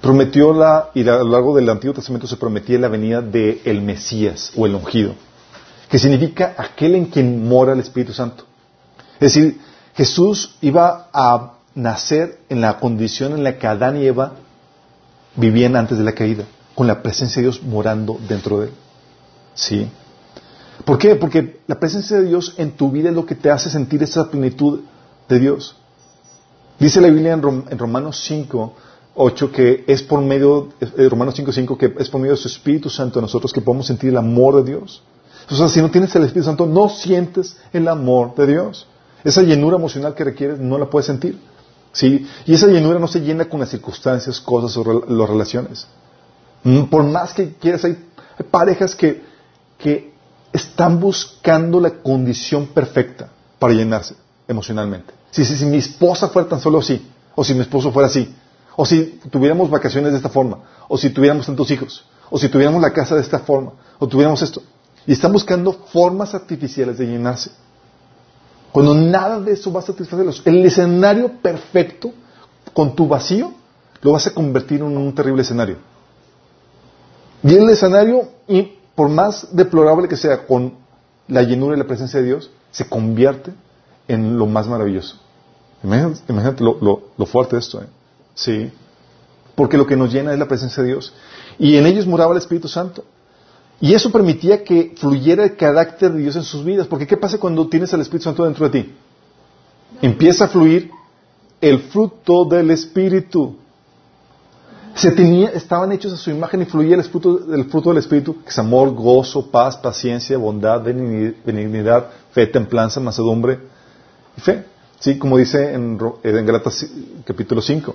Prometió la, y a lo largo del Antiguo Testamento se prometía la venida del el Mesías o el ungido, que significa aquel en quien mora el Espíritu Santo. Es decir, Jesús iba a nacer en la condición en la que Adán y Eva vivían antes de la caída, con la presencia de Dios morando dentro de él. ¿Sí? ¿Por qué? Porque la presencia de Dios en tu vida es lo que te hace sentir esa plenitud de Dios. Dice la Biblia en, Romanos 5, 8 que es por medio, eh, Romanos 5, 5, que es por medio de su Espíritu Santo nosotros que podemos sentir el amor de Dios. O sea, si no tienes el Espíritu Santo, no sientes el amor de Dios. Esa llenura emocional que requieres no la puedes sentir. ¿Sí? Y esa llenura no se llena con las circunstancias, cosas o relaciones. Mm, por más que quieras, hay, parejas que, que están buscando la condición perfecta para llenarse emocionalmente. Si, si, si, mi esposa fuera tan solo así, o si mi esposo fuera así, o si tuviéramos vacaciones de esta forma, o si tuviéramos tantos hijos, o si tuviéramos la casa de esta forma, o tuviéramos esto. Y están buscando formas artificiales de llenarse. Cuando nada de eso va a satisfacerlos. El escenario perfecto con tu vacío lo vas a convertir en un terrible escenario. Y el escenario, y por más deplorable que sea, con la llenura y la presencia de Dios, se convierte en lo más maravilloso. Imagínate, lo, fuerte de esto. ¿eh? Sí. Porque lo que nos llena es la presencia de Dios. Y en ellos moraba el Espíritu Santo. Y eso permitía que fluyera el carácter de Dios en sus vidas. Porque ¿qué pasa cuando tienes el Espíritu Santo dentro de ti? Empieza a fluir el fruto del Espíritu. Se tenía, estaban hechos a su imagen y fluía el fruto, el fruto del Espíritu, que es amor, gozo, paz, paciencia, bondad, benignidad, fe, templanza, mansedumbre y fe. Sí, como dice en, en Galatas capítulo 5.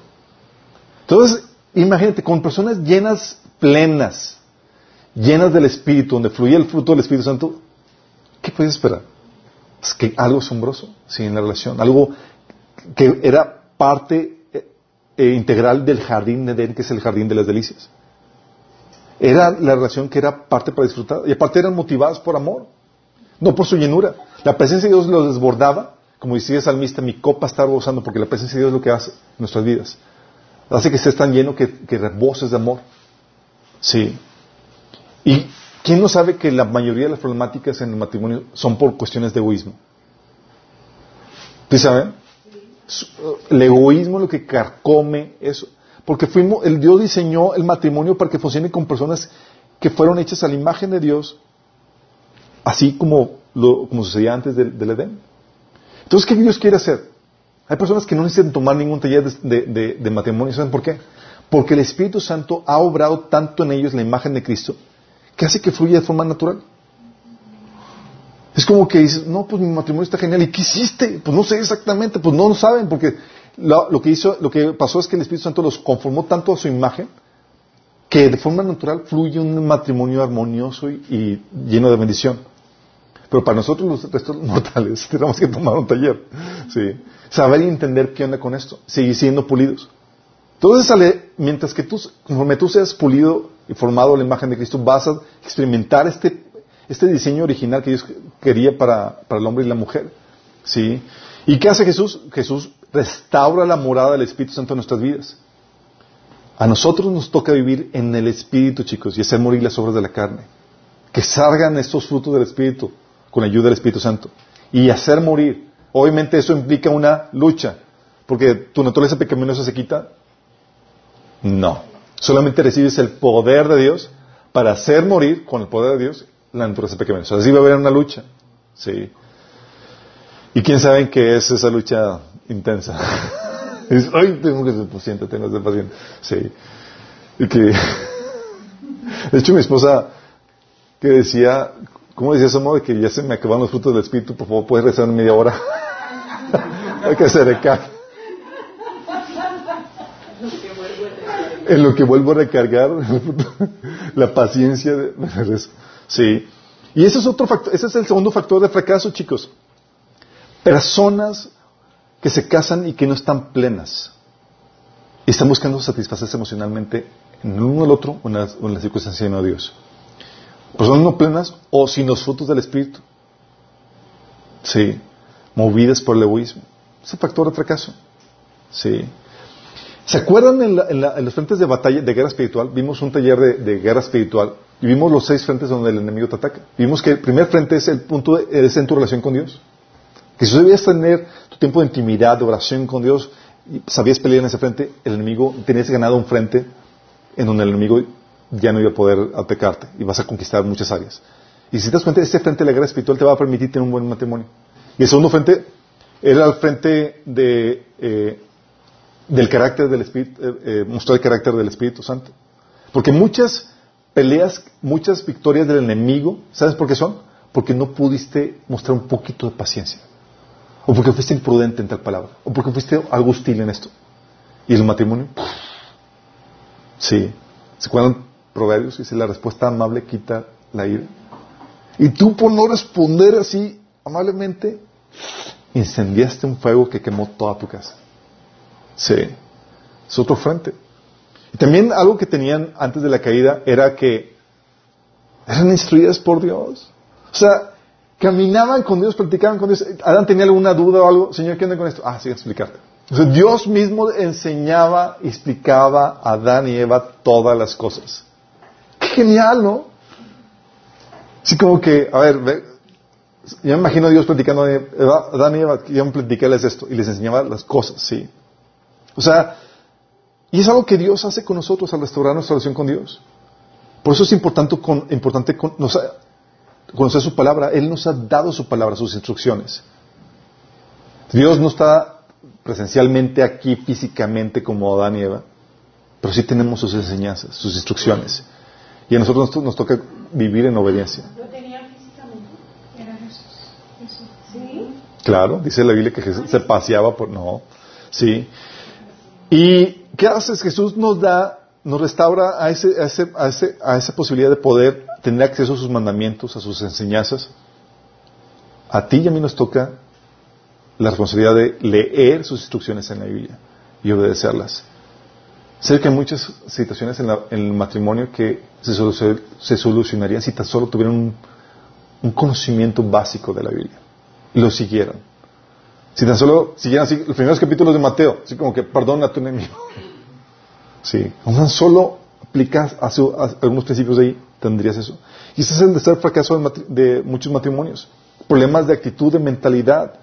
Entonces, imagínate, con personas llenas, plenas, llenas del Espíritu, donde fluía el fruto del Espíritu Santo, ¿qué puedes esperar? Es que algo asombroso, sí, en la relación, algo que era parte eh, eh, integral del jardín de Edén, que es el jardín de las delicias. Era la relación que era parte para disfrutar, y aparte eran motivadas por amor, no por su llenura. La presencia de Dios los desbordaba, como decía el salmista, mi copa está rebosando, porque la presencia de Dios es lo que hace nuestras vidas. Hace que estés tan lleno que, que de amor. Sí. ¿Y quién no sabe que la mayoría de las problemáticas en el matrimonio son por cuestiones de egoísmo? ¿Sí saben? El egoísmo es lo que carcome eso. Porque fuimos, el Dios diseñó el matrimonio para que funcione con personas que fueron hechas a la imagen de Dios, así como, lo, como sucedía antes del, Edén. Entonces, ¿qué Dios quiere hacer? Hay personas que no necesitan tomar ningún taller de, de, de matrimonio. ¿Saben por qué? Porque el Espíritu Santo ha obrado tanto en ellos la imagen de Cristo que hace que fluya de forma natural. Es como que dices, no, pues mi matrimonio está genial. ¿Y qué hiciste? Pues no sé exactamente, pues no lo saben, porque lo, que hizo, lo que pasó es que el Espíritu Santo los conformó tanto a su imagen que de forma natural fluye un matrimonio armonioso y, y lleno de bendición. Pero para nosotros los restos mortales tenemos que tomar un taller. ¿sí? Saber y entender qué onda con esto. Seguir siendo pulidos. Entonces, mientras que tú, conforme tú seas pulido y formado a la imagen de Cristo, vas a experimentar este, este diseño original que Dios quería para, para el hombre y la mujer. ¿sí? ¿Y qué hace Jesús? Jesús restaura la morada del Espíritu Santo en nuestras vidas. A nosotros nos toca vivir en el Espíritu, chicos, y hacer morir las obras de la carne. Que salgan estos frutos del Espíritu con la ayuda del Espíritu Santo. Y hacer morir. Obviamente eso implica una lucha. Porque tu naturaleza pecaminosa se quita. No. Solamente recibes el poder de Dios para hacer morir con el poder de Dios la naturaleza pecaminosa. Así va a haber una lucha. Sí. Y quién sabe qué es esa lucha intensa. Ay, tengo que ser paciente, tengo que ser paciente. Sí. Y que, de hecho, mi esposa, que decía, ¿cómo decía eso? De que ya se me acabaron los frutos del Espíritu, por favor, puedes rezar media hora. Hay que hacer recarga. En lo que vuelvo a recargar, la paciencia de, Sí. Y ese es otro factor, ese es el segundo factor de fracaso, chicos. Personas que se casan y que no están plenas. Y están buscando satisfacerse emocionalmente en uno el otro o en la, circunstancia de Dios. Personas no plenas o sin los frutos del Espíritu. Sí. Movidas por el egoísmo. Es el factor de fracaso. Sí. ¿Se acuerdan en, la, en, los frentes de batalla, de guerra espiritual? Vimos un taller de, guerra espiritual y vimos los seis frentes donde el enemigo te ataca. Vimos que el primer frente es el punto de, es en tu relación con Dios. Que si debías tener tu tiempo de intimidad, de oración con Dios, y sabías pelear en ese frente, el enemigo, tenías ganado un frente en donde el enemigo ya no iba a poder atacarte y vas a conquistar muchas áreas. Y si te das cuenta, este frente de la guerra espiritual te va a permitir tener un buen matrimonio. Y el segundo frente era el frente de, eh, del carácter del Espíritu, eh, eh, mostrar el carácter del Espíritu Santo. Porque muchas peleas, muchas victorias del enemigo, ¿sabes por qué son? Porque no pudiste mostrar un poquito de paciencia. O porque fuiste imprudente en tal palabra. O porque fuiste algo hostil en esto. Y el matrimonio, sí. ¿Se acuerdan Proverbios? Dice, la respuesta amable quita la ira. Y tú por no responder así amablemente, incendiaste un fuego que quemó toda tu casa. Sí. Es otro frente. Y también algo que tenían antes de la caída era que eran instruidas por Dios. O sea, caminaban con Dios, platicaban con Dios. Adán tenía alguna duda o algo. Señor, ¿qué onda con esto? Ah, sí, explicarte. O sea, Dios mismo enseñaba y explicaba a Adán y Eva todas las cosas. Qué genial, ¿no? Así como que, a ver, ve, yo me imagino a Dios platicando a Adán y Eva, yo me platicarles esto y les enseñaba las cosas, ¿sí? O sea, y es algo que Dios hace con nosotros al restaurar nuestra relación con Dios. Por eso es importante, con, importante con, nos, conocer su palabra. Él nos ha dado su palabra, sus instrucciones. Dios no está presencialmente aquí físicamente como Adán y Eva, pero sí tenemos sus enseñanzas, sus instrucciones. Y a nosotros nos, nos toca vivir en obediencia. ¿Lo tenía físicamente? Era Jesús. Jesús. ¿Sí? Claro, dice la Biblia que Jesús se paseaba por... No, sí. ¿Y qué haces? Jesús nos da, nos restaura a, ese, a, ese, a, ese, a esa posibilidad de poder tener acceso a sus mandamientos, a sus enseñanzas. A ti y a mí nos toca la responsabilidad de leer sus instrucciones en la Biblia y obedecerlas. Sé que hay muchas situaciones en, la, en el matrimonio que se, se, solucionarían si tan solo tuvieran un, un, conocimiento básico de la Biblia y lo siguieran. Si tan solo siguieran así, los primeros capítulos de Mateo, así como que perdona a tu enemigo. Sí, tan solo aplicas algunos principios de ahí, tendrías eso. Y ese es el tercer fracaso de, de muchos matrimonios. Problemas de actitud, de mentalidad,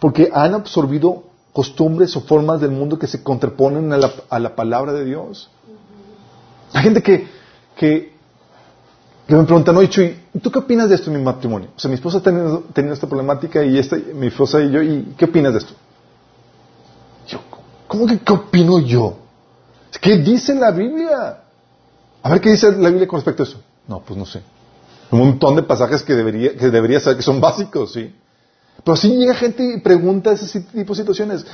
porque han absorbido costumbres o formas del mundo que se contraponen a la, a la palabra de Dios. Hay gente que, que que me preguntan, oye, Chuy, ¿tú qué opinas de esto en mi matrimonio? O sea, mi esposa teniendo, teniendo esta problemática y esta, mi esposa y yo, ¿y qué opinas de esto? Yo, ¿cómo que qué opino yo? ¿Qué dice la Biblia? A ver qué dice la Biblia con respecto a eso. No, pues no sé. Un montón de pasajes que debería, que debería saber que son básicos, sí. Pero si llega gente y pregunta ese tipo de situaciones.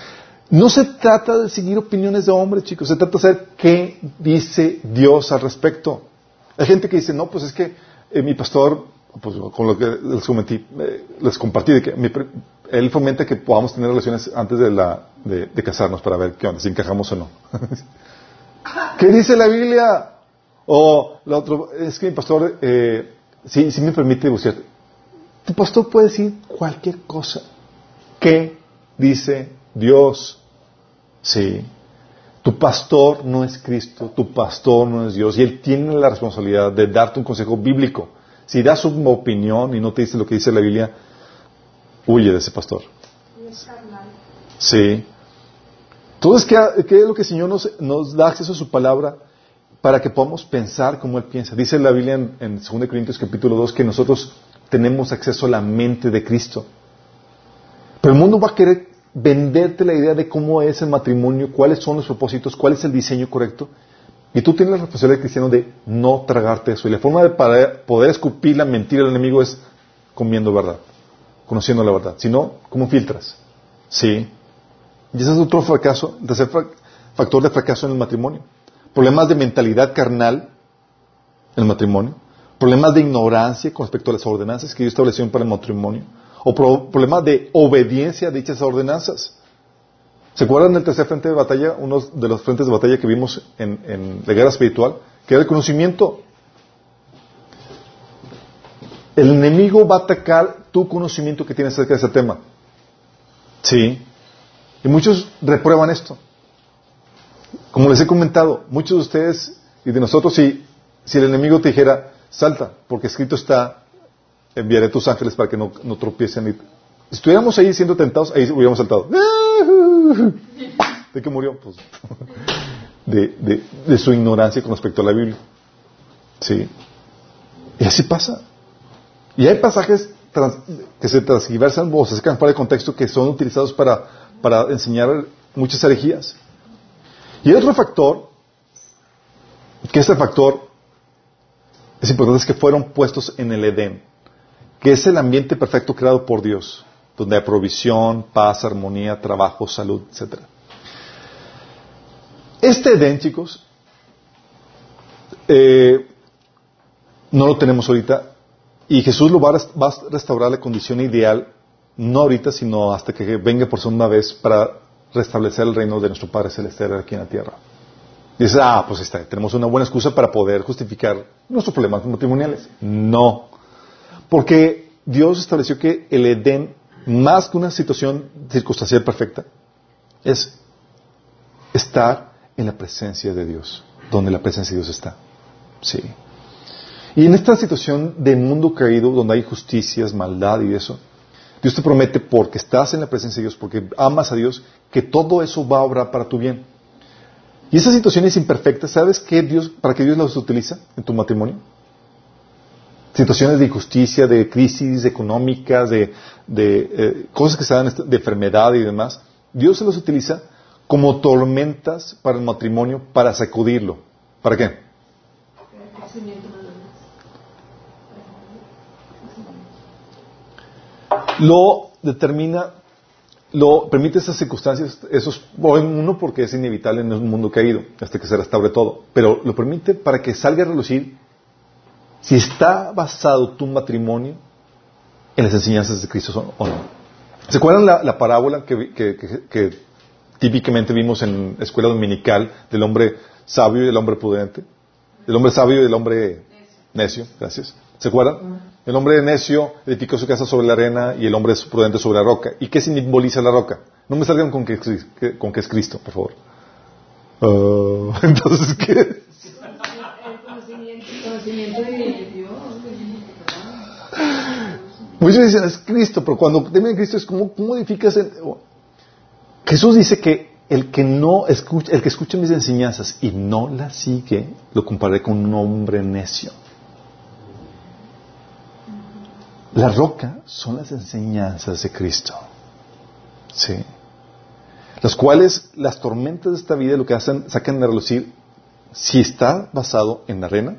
No se trata de seguir opiniones de hombres, chicos. Se trata de saber qué dice Dios al respecto. Hay gente que dice, no, pues es que eh, mi pastor, pues con lo que les, comenté, eh, les compartí, que él fomenta que podamos tener relaciones antes de, la, de, casarnos para ver qué onda, si encajamos o no. ¿Qué dice la Biblia? O lo otro, es que mi pastor, eh, sí, sí me permite divorciar. Tu pastor puede decir cualquier cosa. ¿Qué dice Dios? Sí. Tu pastor no es Cristo, tu pastor no es Dios, y Él tiene la responsabilidad de darte un consejo bíblico. Si das su opinión y no te dice lo que dice la Biblia, huye de ese pastor. Sí. Entonces, ¿qué, ¿qué, es lo que el Señor nos, nos, da acceso a su palabra para que podamos pensar como Él piensa? Dice la Biblia en, en 2 Corintios capítulo 2 que nosotros tenemos acceso a la mente de Cristo. Pero el mundo va a querer venderte la idea de cómo es el matrimonio, cuáles son los propósitos, cuál es el diseño correcto. Y tú tienes la responsabilidad cristiano de no tragarte eso. Y la forma de poder escupir la mentira del enemigo es comiendo verdad, conociendo la verdad. Si no, ¿cómo filtras? Sí. Y ese es otro fracaso, tercer factor de fracaso en el matrimonio. Problemas de mentalidad carnal en el matrimonio. Problemas de ignorancia con respecto a las ordenanzas que Dios estableció para el matrimonio o problemas de obediencia a dichas ordenanzas. ¿Se acuerdan del tercer frente de batalla? Uno de los frentes de batalla que vimos en, la guerra espiritual, que era el conocimiento. El enemigo va a atacar tu conocimiento que tienes acerca de ese tema. Sí. Y muchos reprueban esto. Como les he comentado, muchos de ustedes y de nosotros, si, si el enemigo te dijera, salta, porque escrito está, enviaré tus ángeles para que no, no tropiecen. Y... Si estuviéramos ahí siendo tentados, ahí hubiéramos saltado. ¿De qué murió? Pues de, de, su ignorancia con respecto a la Biblia. Sí. Y así pasa. Y hay pasajes que se transgiversan o se sacan para el contexto que son utilizados para, para enseñar muchas herejías. Y hay otro factor, que este factor es importante, es que fueron puestos en el Edén que es el ambiente perfecto creado por Dios, donde hay provisión, paz, armonía, trabajo, salud, etc. Este Edén, chicos, eh, no lo tenemos ahorita y Jesús lo va a, restaurar la condición ideal, no ahorita, sino hasta que venga por segunda vez para restablecer el reino de nuestro Padre Celestial aquí en la tierra. Dice, ah, pues está, tenemos una buena excusa para poder justificar nuestros problemas matrimoniales. No. Porque Dios estableció que el Edén, más que una situación circunstancial perfecta, es estar en la presencia de Dios, donde la presencia de Dios está. Sí. Y en esta situación de mundo caído, donde hay justicias, maldad y eso, Dios te promete, porque estás en la presencia de Dios, porque amas a Dios, que todo eso va a obrar para tu bien. Y esas situaciones imperfectas, ¿sabes qué Dios, para qué Dios las utiliza en tu matrimonio? Situaciones de injusticia, de crisis económicas, de, eh, cosas que se dan de enfermedad y demás, Dios se los utiliza como tormentas para el matrimonio para sacudirlo. ¿Para qué? Lo determina, lo permite esas circunstancias, esos, uno porque es inevitable en un mundo caído, hasta que se restaure todo, pero lo permite para que salga a relucir si está basado tu matrimonio en las enseñanzas de Cristo o no. ¿Se acuerdan la, parábola que, típicamente vimos en escuela dominical del hombre sabio y del hombre prudente? El hombre sabio y el hombre necio, gracias. ¿Se acuerdan? El hombre necio edificó su casa sobre la arena y el hombre prudente sobre la roca. ¿Y qué simboliza la roca? No me salgan con que, con que es Cristo, por favor. Ah, entonces, ¿qué? Muchos dicen, es Cristo, pero cuando temen Cristo es como, ¿cómo edificas? El... Jesús dice que el que no escucha, el que escucha mis enseñanzas y no las sigue, lo compararé con un hombre necio. La roca son las enseñanzas de Cristo. Sí. Las cuales las tormentas de esta vida lo que hacen, sacan de relucir si está basado en la arena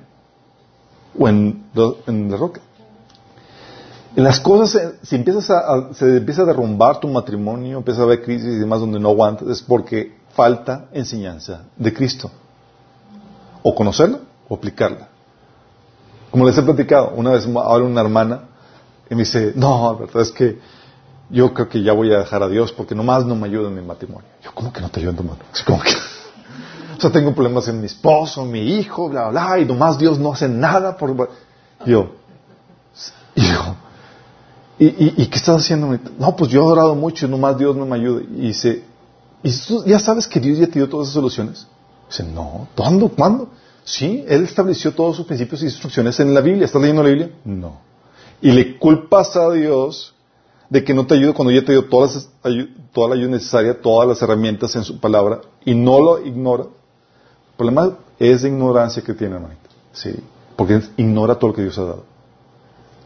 o en, en la roca. En las cosas, si empiezas a, se empieza a derrumbar tu matrimonio, empieza a haber crisis y demás donde no aguantas, es porque falta enseñanza de Cristo. O conocerla o aplicarla. Como les he platicado, una vez habla una hermana y me dice, no, la verdad es que yo creo que ya voy a dejar a Dios porque nomás no me ayuda en mi matrimonio. Yo, ¿cómo que no te ayuda en tu matrimonio? o sea, tengo problemas en mi esposo, mi hijo, bla, bla, y nomás Dios no hace nada por... Yo, hijo, ¿y, qué estás haciendo? No, pues yo he orado mucho y nomás Dios no me ayuda. Y dice, ¿y ya sabes que Dios ya te dio todas esas soluciones? Dice, no, ¿cuándo? ¿Cuándo? Sí, Él estableció todos sus principios y instrucciones en la Biblia. ¿Estás leyendo la Biblia? No. Y le culpas a Dios de que no te ayude cuando ya te dio toda la ayuda necesaria, todas las herramientas en su palabra, y no lo ignora. El problema es de ignorancia que tiene, hermanito. Sí. Porque ignora todo lo que Dios ha dado.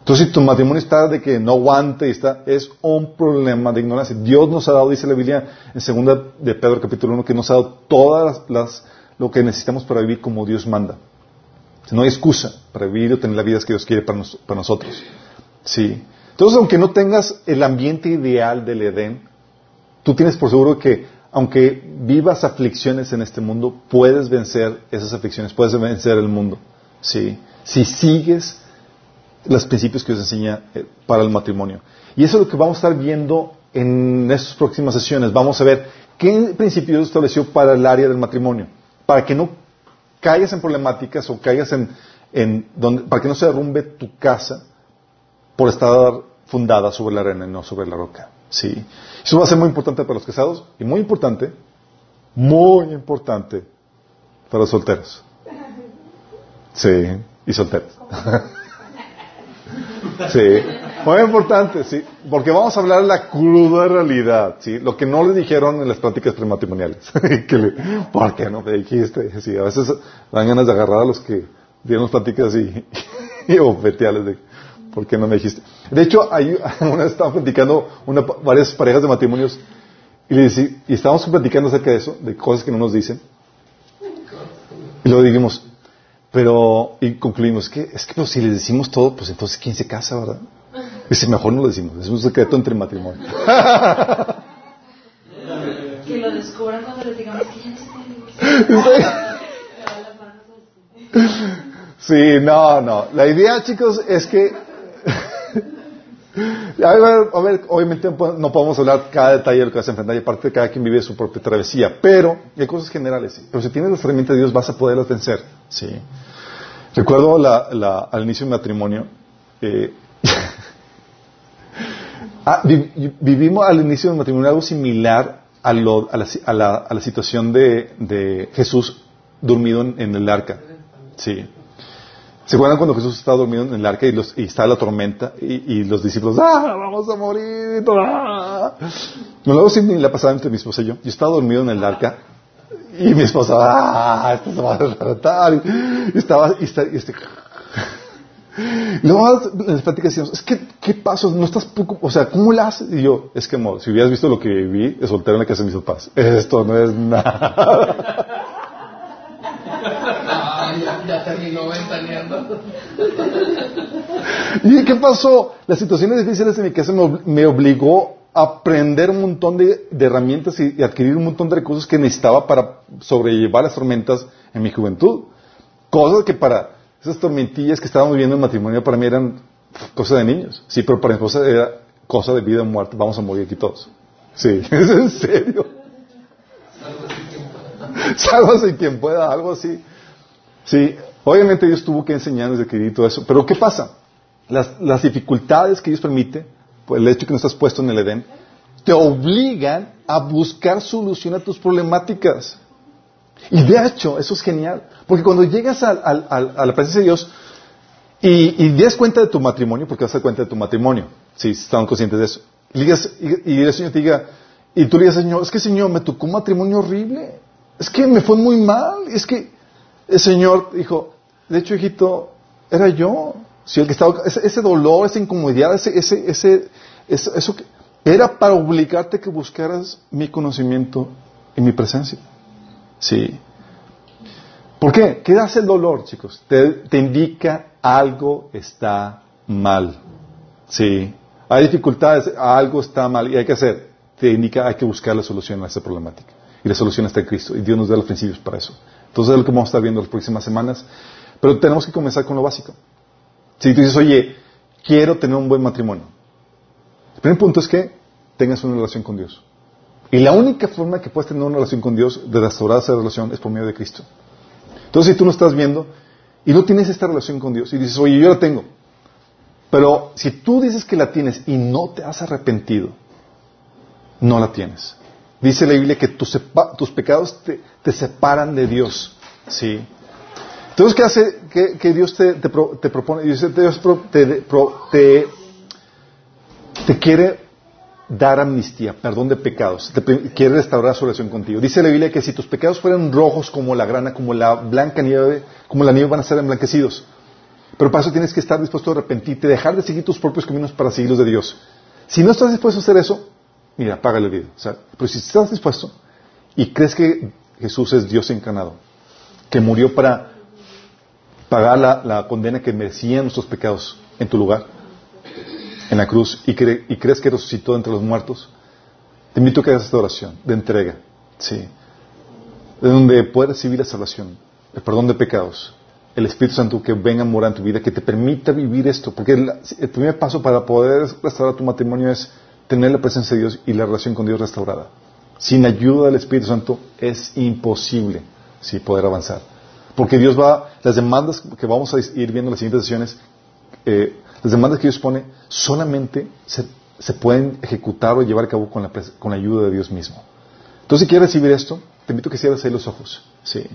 Entonces, si tu matrimonio está de que no aguante, está, es un problema de ignorancia. Dios nos ha dado, dice la Biblia en segunda de Pedro capítulo 1, que nos ha dado todas las, lo que necesitamos para vivir como Dios manda. No hay excusa para vivir o tener la vida que Dios quiere para, para nosotros. Sí. Entonces, aunque no tengas el ambiente ideal del Edén, tú tienes por seguro que, aunque vivas aflicciones en este mundo, puedes vencer esas aflicciones, puedes vencer el mundo. Sí. Si sigues los principios que os enseña eh, para el matrimonio. Y eso es lo que vamos a estar viendo en estas próximas sesiones. Vamos a ver qué principios estableció para el área del matrimonio, para que no caigas en problemáticas o caigas en, donde, para que no se derrumbe tu casa por estar fundada sobre la arena y no sobre la roca. Sí. Eso va a ser muy importante para los casados y muy importante, muy importante para los solteros. Sí, y solteros. Sí, muy importante, sí, porque vamos a hablar de la cruda realidad, sí, lo que no le dijeron en las prácticas prematrimoniales. ¿Por qué no me dijiste? Sí, a veces dan ganas de agarrar a los que dieron las prácticas y, y ofetearles de ¿por qué no me dijiste? De hecho, hay, una vez platicando una, varias parejas de matrimonios y, le y estábamos platicando acerca de eso, de cosas que no nos dicen. Y luego dijimos, pero, y concluimos, que es que pues, si les decimos todo, pues entonces ¿quién se casa, verdad? Dice, mejor no lo decimos, es un secreto entre matrimonio. que lo descubran cuando les digamos que ya no se Sí, no, no. La idea, chicos, es que a ver, a ver, obviamente no podemos hablar cada detalle de lo que vas a enfrentar y aparte cada quien vive su propia travesía, pero hay cosas generales, sí. Pero si tienes las herramientas de Dios vas a poderlas vencer, sí. Recuerdo la, al inicio del matrimonio, eh, ah, vivimos al inicio del matrimonio algo similar a, lo, a, la, a, la, a la, situación de, de Jesús dormido en, en el arca, sí. ¿Se acuerdan cuando Jesús estaba dormido en el arca y, los, y estaba la tormenta y, los discípulos, ¡ah, vamos a morir! ¡Ah! No, luego sí la pasaba entre mi esposa y yo. Yo estaba dormido en el arca y mi esposa, ¡ah, esto se va a tratar! Y estaba, y, está, y este... Luego las pláticas decíamos, es que, ¿qué pasó? No estás poco, o sea, ¿cómo la? Y yo, es que, amor, si hubieras visto lo que vi, de soltero en la casa de mis papás, esto no es nada ya, terminó ventaneando. ¿Y qué pasó? Las situaciones difíciles en mi casa me, obligó a aprender un montón de, herramientas y, adquirir un montón de recursos que necesitaba para sobrellevar las tormentas en mi juventud. Cosas que para esas tormentillas que estábamos viviendo en matrimonio para mí eran cosas de niños. Sí, pero para mi esposa era cosa de vida o muerte. Vamos a morir aquí todos. Sí, es en serio. Sálvase quien pueda, algo así. Sí, obviamente Dios tuvo que enseñarnos de y todo eso, pero ¿qué pasa? Las, dificultades que Dios permite, pues el hecho que no estás puesto en el Edén, te obligan a buscar solución a tus problemáticas. Y de hecho, eso es genial, porque cuando llegas a, la presencia de Dios y, y das cuenta de tu matrimonio, porque vas a dar cuenta de tu matrimonio, si están conscientes de eso, y, y, el Señor te diga, y tú le digas, Señor, es que Señor, me tocó un matrimonio horrible, es que me fue muy mal, es que el Señor dijo, de hecho, hijito, era yo. Sí, el que estaba, ese, ese dolor, esa incomodidad, ese, ese, ese, eso que- era para obligarte que buscaras mi conocimiento y mi presencia. Sí. ¿Por qué? ¿Qué hace el dolor, chicos? Te, te indica algo está mal. Sí. Hay dificultades, algo está mal y hay que hacer. Te indica, hay que buscar la solución a esa problemática. Y la solución está en Cristo. Y Dios nos da los principios para eso. Entonces es lo que vamos a estar viendo las próximas semanas. Pero tenemos que comenzar con lo básico. Si tú dices, oye, quiero tener un buen matrimonio. El primer punto es que tengas una relación con Dios. Y la única forma que puedes tener una relación con Dios, de restaurar esa relación, es por medio de Cristo. Entonces, si tú no estás viendo y no tienes esta relación con Dios y dices, oye, yo la tengo, pero si tú dices que la tienes y no te has arrepentido, no la tienes. Dice la Biblia que tus, tus pecados te, te separan de Dios. ¿sí? Entonces, ¿qué hace que, que Dios te, te pro- te propone? Dios te, quiere dar amnistía, perdón de pecados, te quiere restaurar su relación contigo. Dice la Biblia que si tus pecados fueran rojos como la grana, como la blanca nieve, como la nieve van a ser emblanquecidos. Pero para eso tienes que estar dispuesto a arrepentirte, dejar de seguir tus propios caminos para seguir los de Dios. Si no estás dispuesto a hacer eso, mira, apaga el video. O sea, pero si estás dispuesto y crees que Jesús es Dios encarnado, que murió para pagar la, condena que merecían nuestros pecados en tu lugar, en la cruz, y, cre- y crees que resucitó entre los muertos, te invito a que hagas esta oración de entrega, sí, de donde puedes recibir la salvación, el perdón de pecados, el Espíritu Santo que venga a morar en tu vida, que te permita vivir esto, porque el, el primer paso para poder restaurar tu matrimonio es tener la presencia de Dios y la relación con Dios restaurada. Sin ayuda del Espíritu Santo es imposible sí, poder avanzar. Porque Dios va, las demandas que vamos a ir viendo en las siguientes sesiones, eh, las demandas que Dios pone solamente se, pueden ejecutar o llevar a cabo con la, con la ayuda de Dios mismo. Entonces, si quieres recibir esto, te invito a que cierres ahí los ojos. Sí.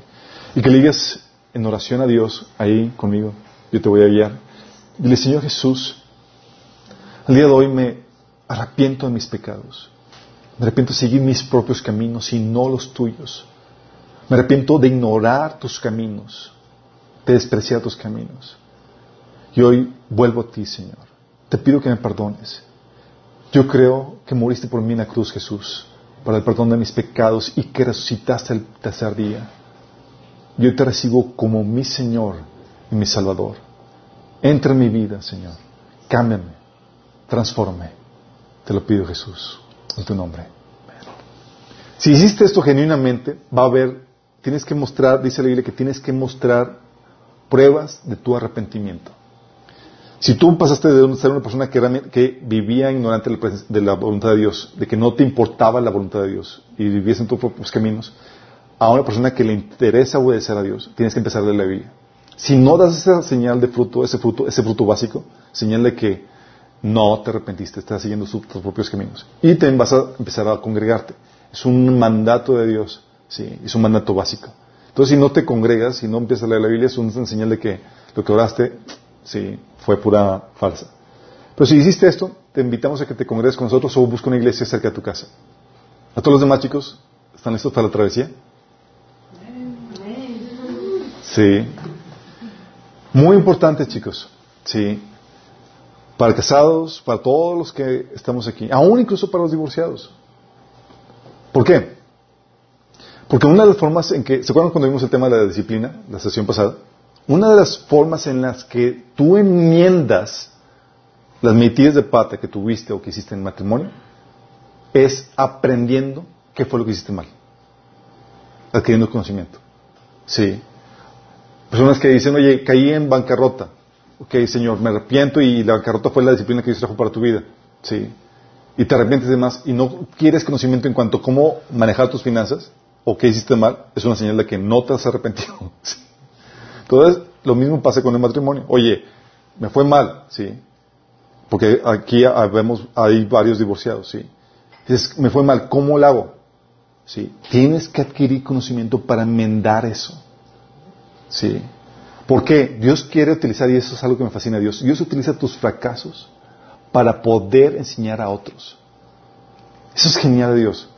Y que le digas en oración a Dios, ahí conmigo, yo te voy a guiar. Dile, Señor Jesús, al día de hoy me arrepiento de mis pecados. Me arrepiento de seguir mis propios caminos y no los tuyos. Me arrepiento de ignorar tus caminos, de despreciar tus caminos. Y hoy vuelvo a ti, Señor. Te pido que me perdones. Yo creo que moriste por mí en la cruz, Jesús, para el perdón de mis pecados y que resucitaste el tercer día. Yo te recibo como mi Señor y mi Salvador. Entra en mi vida, Señor. Cámbiame. Transforme. Te lo pido, Jesús, en tu nombre. Si hiciste esto genuinamente, va a haber, tienes que mostrar, dice la Biblia, que tienes que mostrar pruebas de tu arrepentimiento. Si tú pasaste de ser una persona que, realmente- que vivía ignorante de la, de voluntad de Dios, de que no te importaba la voluntad de Dios y vivías en tus propios caminos, a una persona que le interesa obedecer a Dios, tienes que empezar leer la Biblia. Si no das esa señal de fruto, ese fruto, ese fruto básico, señal de que no te arrepentiste, estás siguiendo su- tus propios caminos. Y te vas a empezar a congregarte. Es un mandato de Dios, sí, es un mandato básico. Entonces, si no te congregas, si no empiezas a leer la Biblia, es una señal de que lo que oraste, sí, fue pura falsa. Pero si hiciste esto, te invitamos a que te congregues con nosotros o busca una iglesia cerca de tu casa. A todos los demás chicos, ¿están listos para la travesía? Sí. Muy importante, chicos. Sí. Para casados, para todos los que estamos aquí, aún incluso para los divorciados. ¿Por qué? Porque una de las formas en que, ¿se acuerdan cuando vimos el tema de la disciplina, la sesión pasada? Una de las formas en las que tú enmiendas las metidas de pata que tuviste o que hiciste en matrimonio es aprendiendo qué fue lo que hiciste mal. Adquiriendo conocimiento. Sí. Personas que dicen, oye, caí en bancarrota. Ok, Señor, me arrepiento y la bancarrota fue la disciplina que Dios trajo para tu vida. Sí. Y te arrepientes de más y no quieres conocimiento en cuanto a cómo manejar tus finanzas o qué hiciste mal, es una señal de que no te has arrepentido. Sí. Entonces, lo mismo pasa con el matrimonio. Oye, me fue mal, sí. Porque aquí habemos, hay varios divorciados, sí. Dices, me fue mal, ¿cómo lo hago? Sí. Tienes que adquirir conocimiento para enmendar eso. Sí. ¿Por qué? Dios quiere utilizar, y eso es algo que me fascina a Dios, Dios utiliza tus fracasos para poder enseñar a otros. Eso es genial de Dios.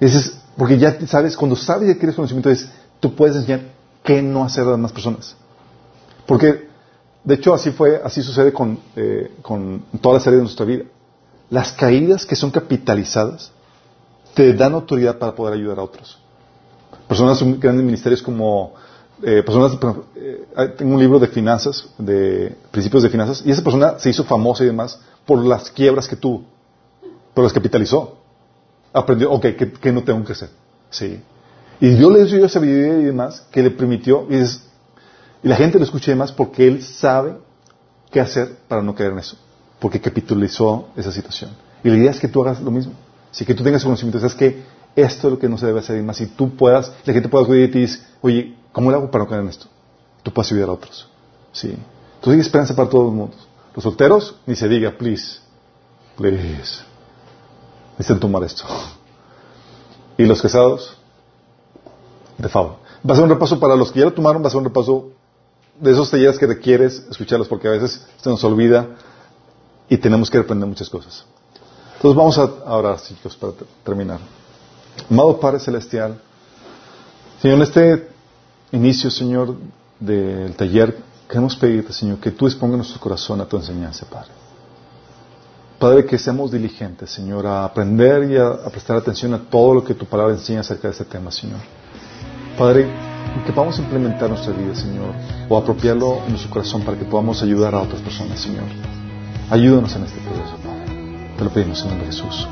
Ese es, porque ya sabes, cuando sabes y adquieres conocimiento, es, tú puedes enseñar qué no hacer a las demás personas. Porque de hecho, así fue, así sucede con, eh, con toda la serie de nuestra vida. Las caídas que son capitalizadas te dan autoridad para poder ayudar a otros. Personas grandes ministerios como eh, personas, eh, tengo un libro de finanzas, de principios de finanzas, y esa persona se hizo famosa y demás por las quiebras que tuvo, pero las capitalizó. Aprendió, ok, que, no tengo que hacer. Sí. Y Dios le dio vida y demás que le permitió, y, y la gente lo escucha y demás porque él sabe qué hacer para no caer en eso, porque capitalizó esa situación. Y la idea es que tú hagas lo mismo. Si que tú tengas conocimiento, sabes que esto es lo que no se debe hacer y más, si tú puedas, la gente pueda acudir y te dice, oye, ¿cómo le hago para no caer en esto? Tú puedes ayudar a otros. Sí. Entonces hay esperanza para todos los mundos. Los solteros, ni se diga, please, please. Necesitan tomar esto. Y los casados, de favor. Va a ser un repaso para los que ya lo tomaron, va a ser un repaso de esos talleres que requieres escucharlos porque a veces se nos olvida y tenemos que aprender muchas cosas. Entonces vamos a orar, chicos, para terminar. Amado Padre Celestial, Señor, en este inicio, Señor, del taller, queremos pedirte, Señor, que tú expongas nuestro corazón a tu enseñanza, Padre. Padre, que seamos diligentes, Señor, a aprender y a, prestar atención a todo lo que tu palabra enseña acerca de este tema, Señor. Padre, que podamos implementar nuestra vida, Señor, o apropiarlo en nuestro corazón para que podamos ayudar a otras personas, Señor. Ayúdanos en este proceso, Padre. Te lo pedimos en nombre de Jesús.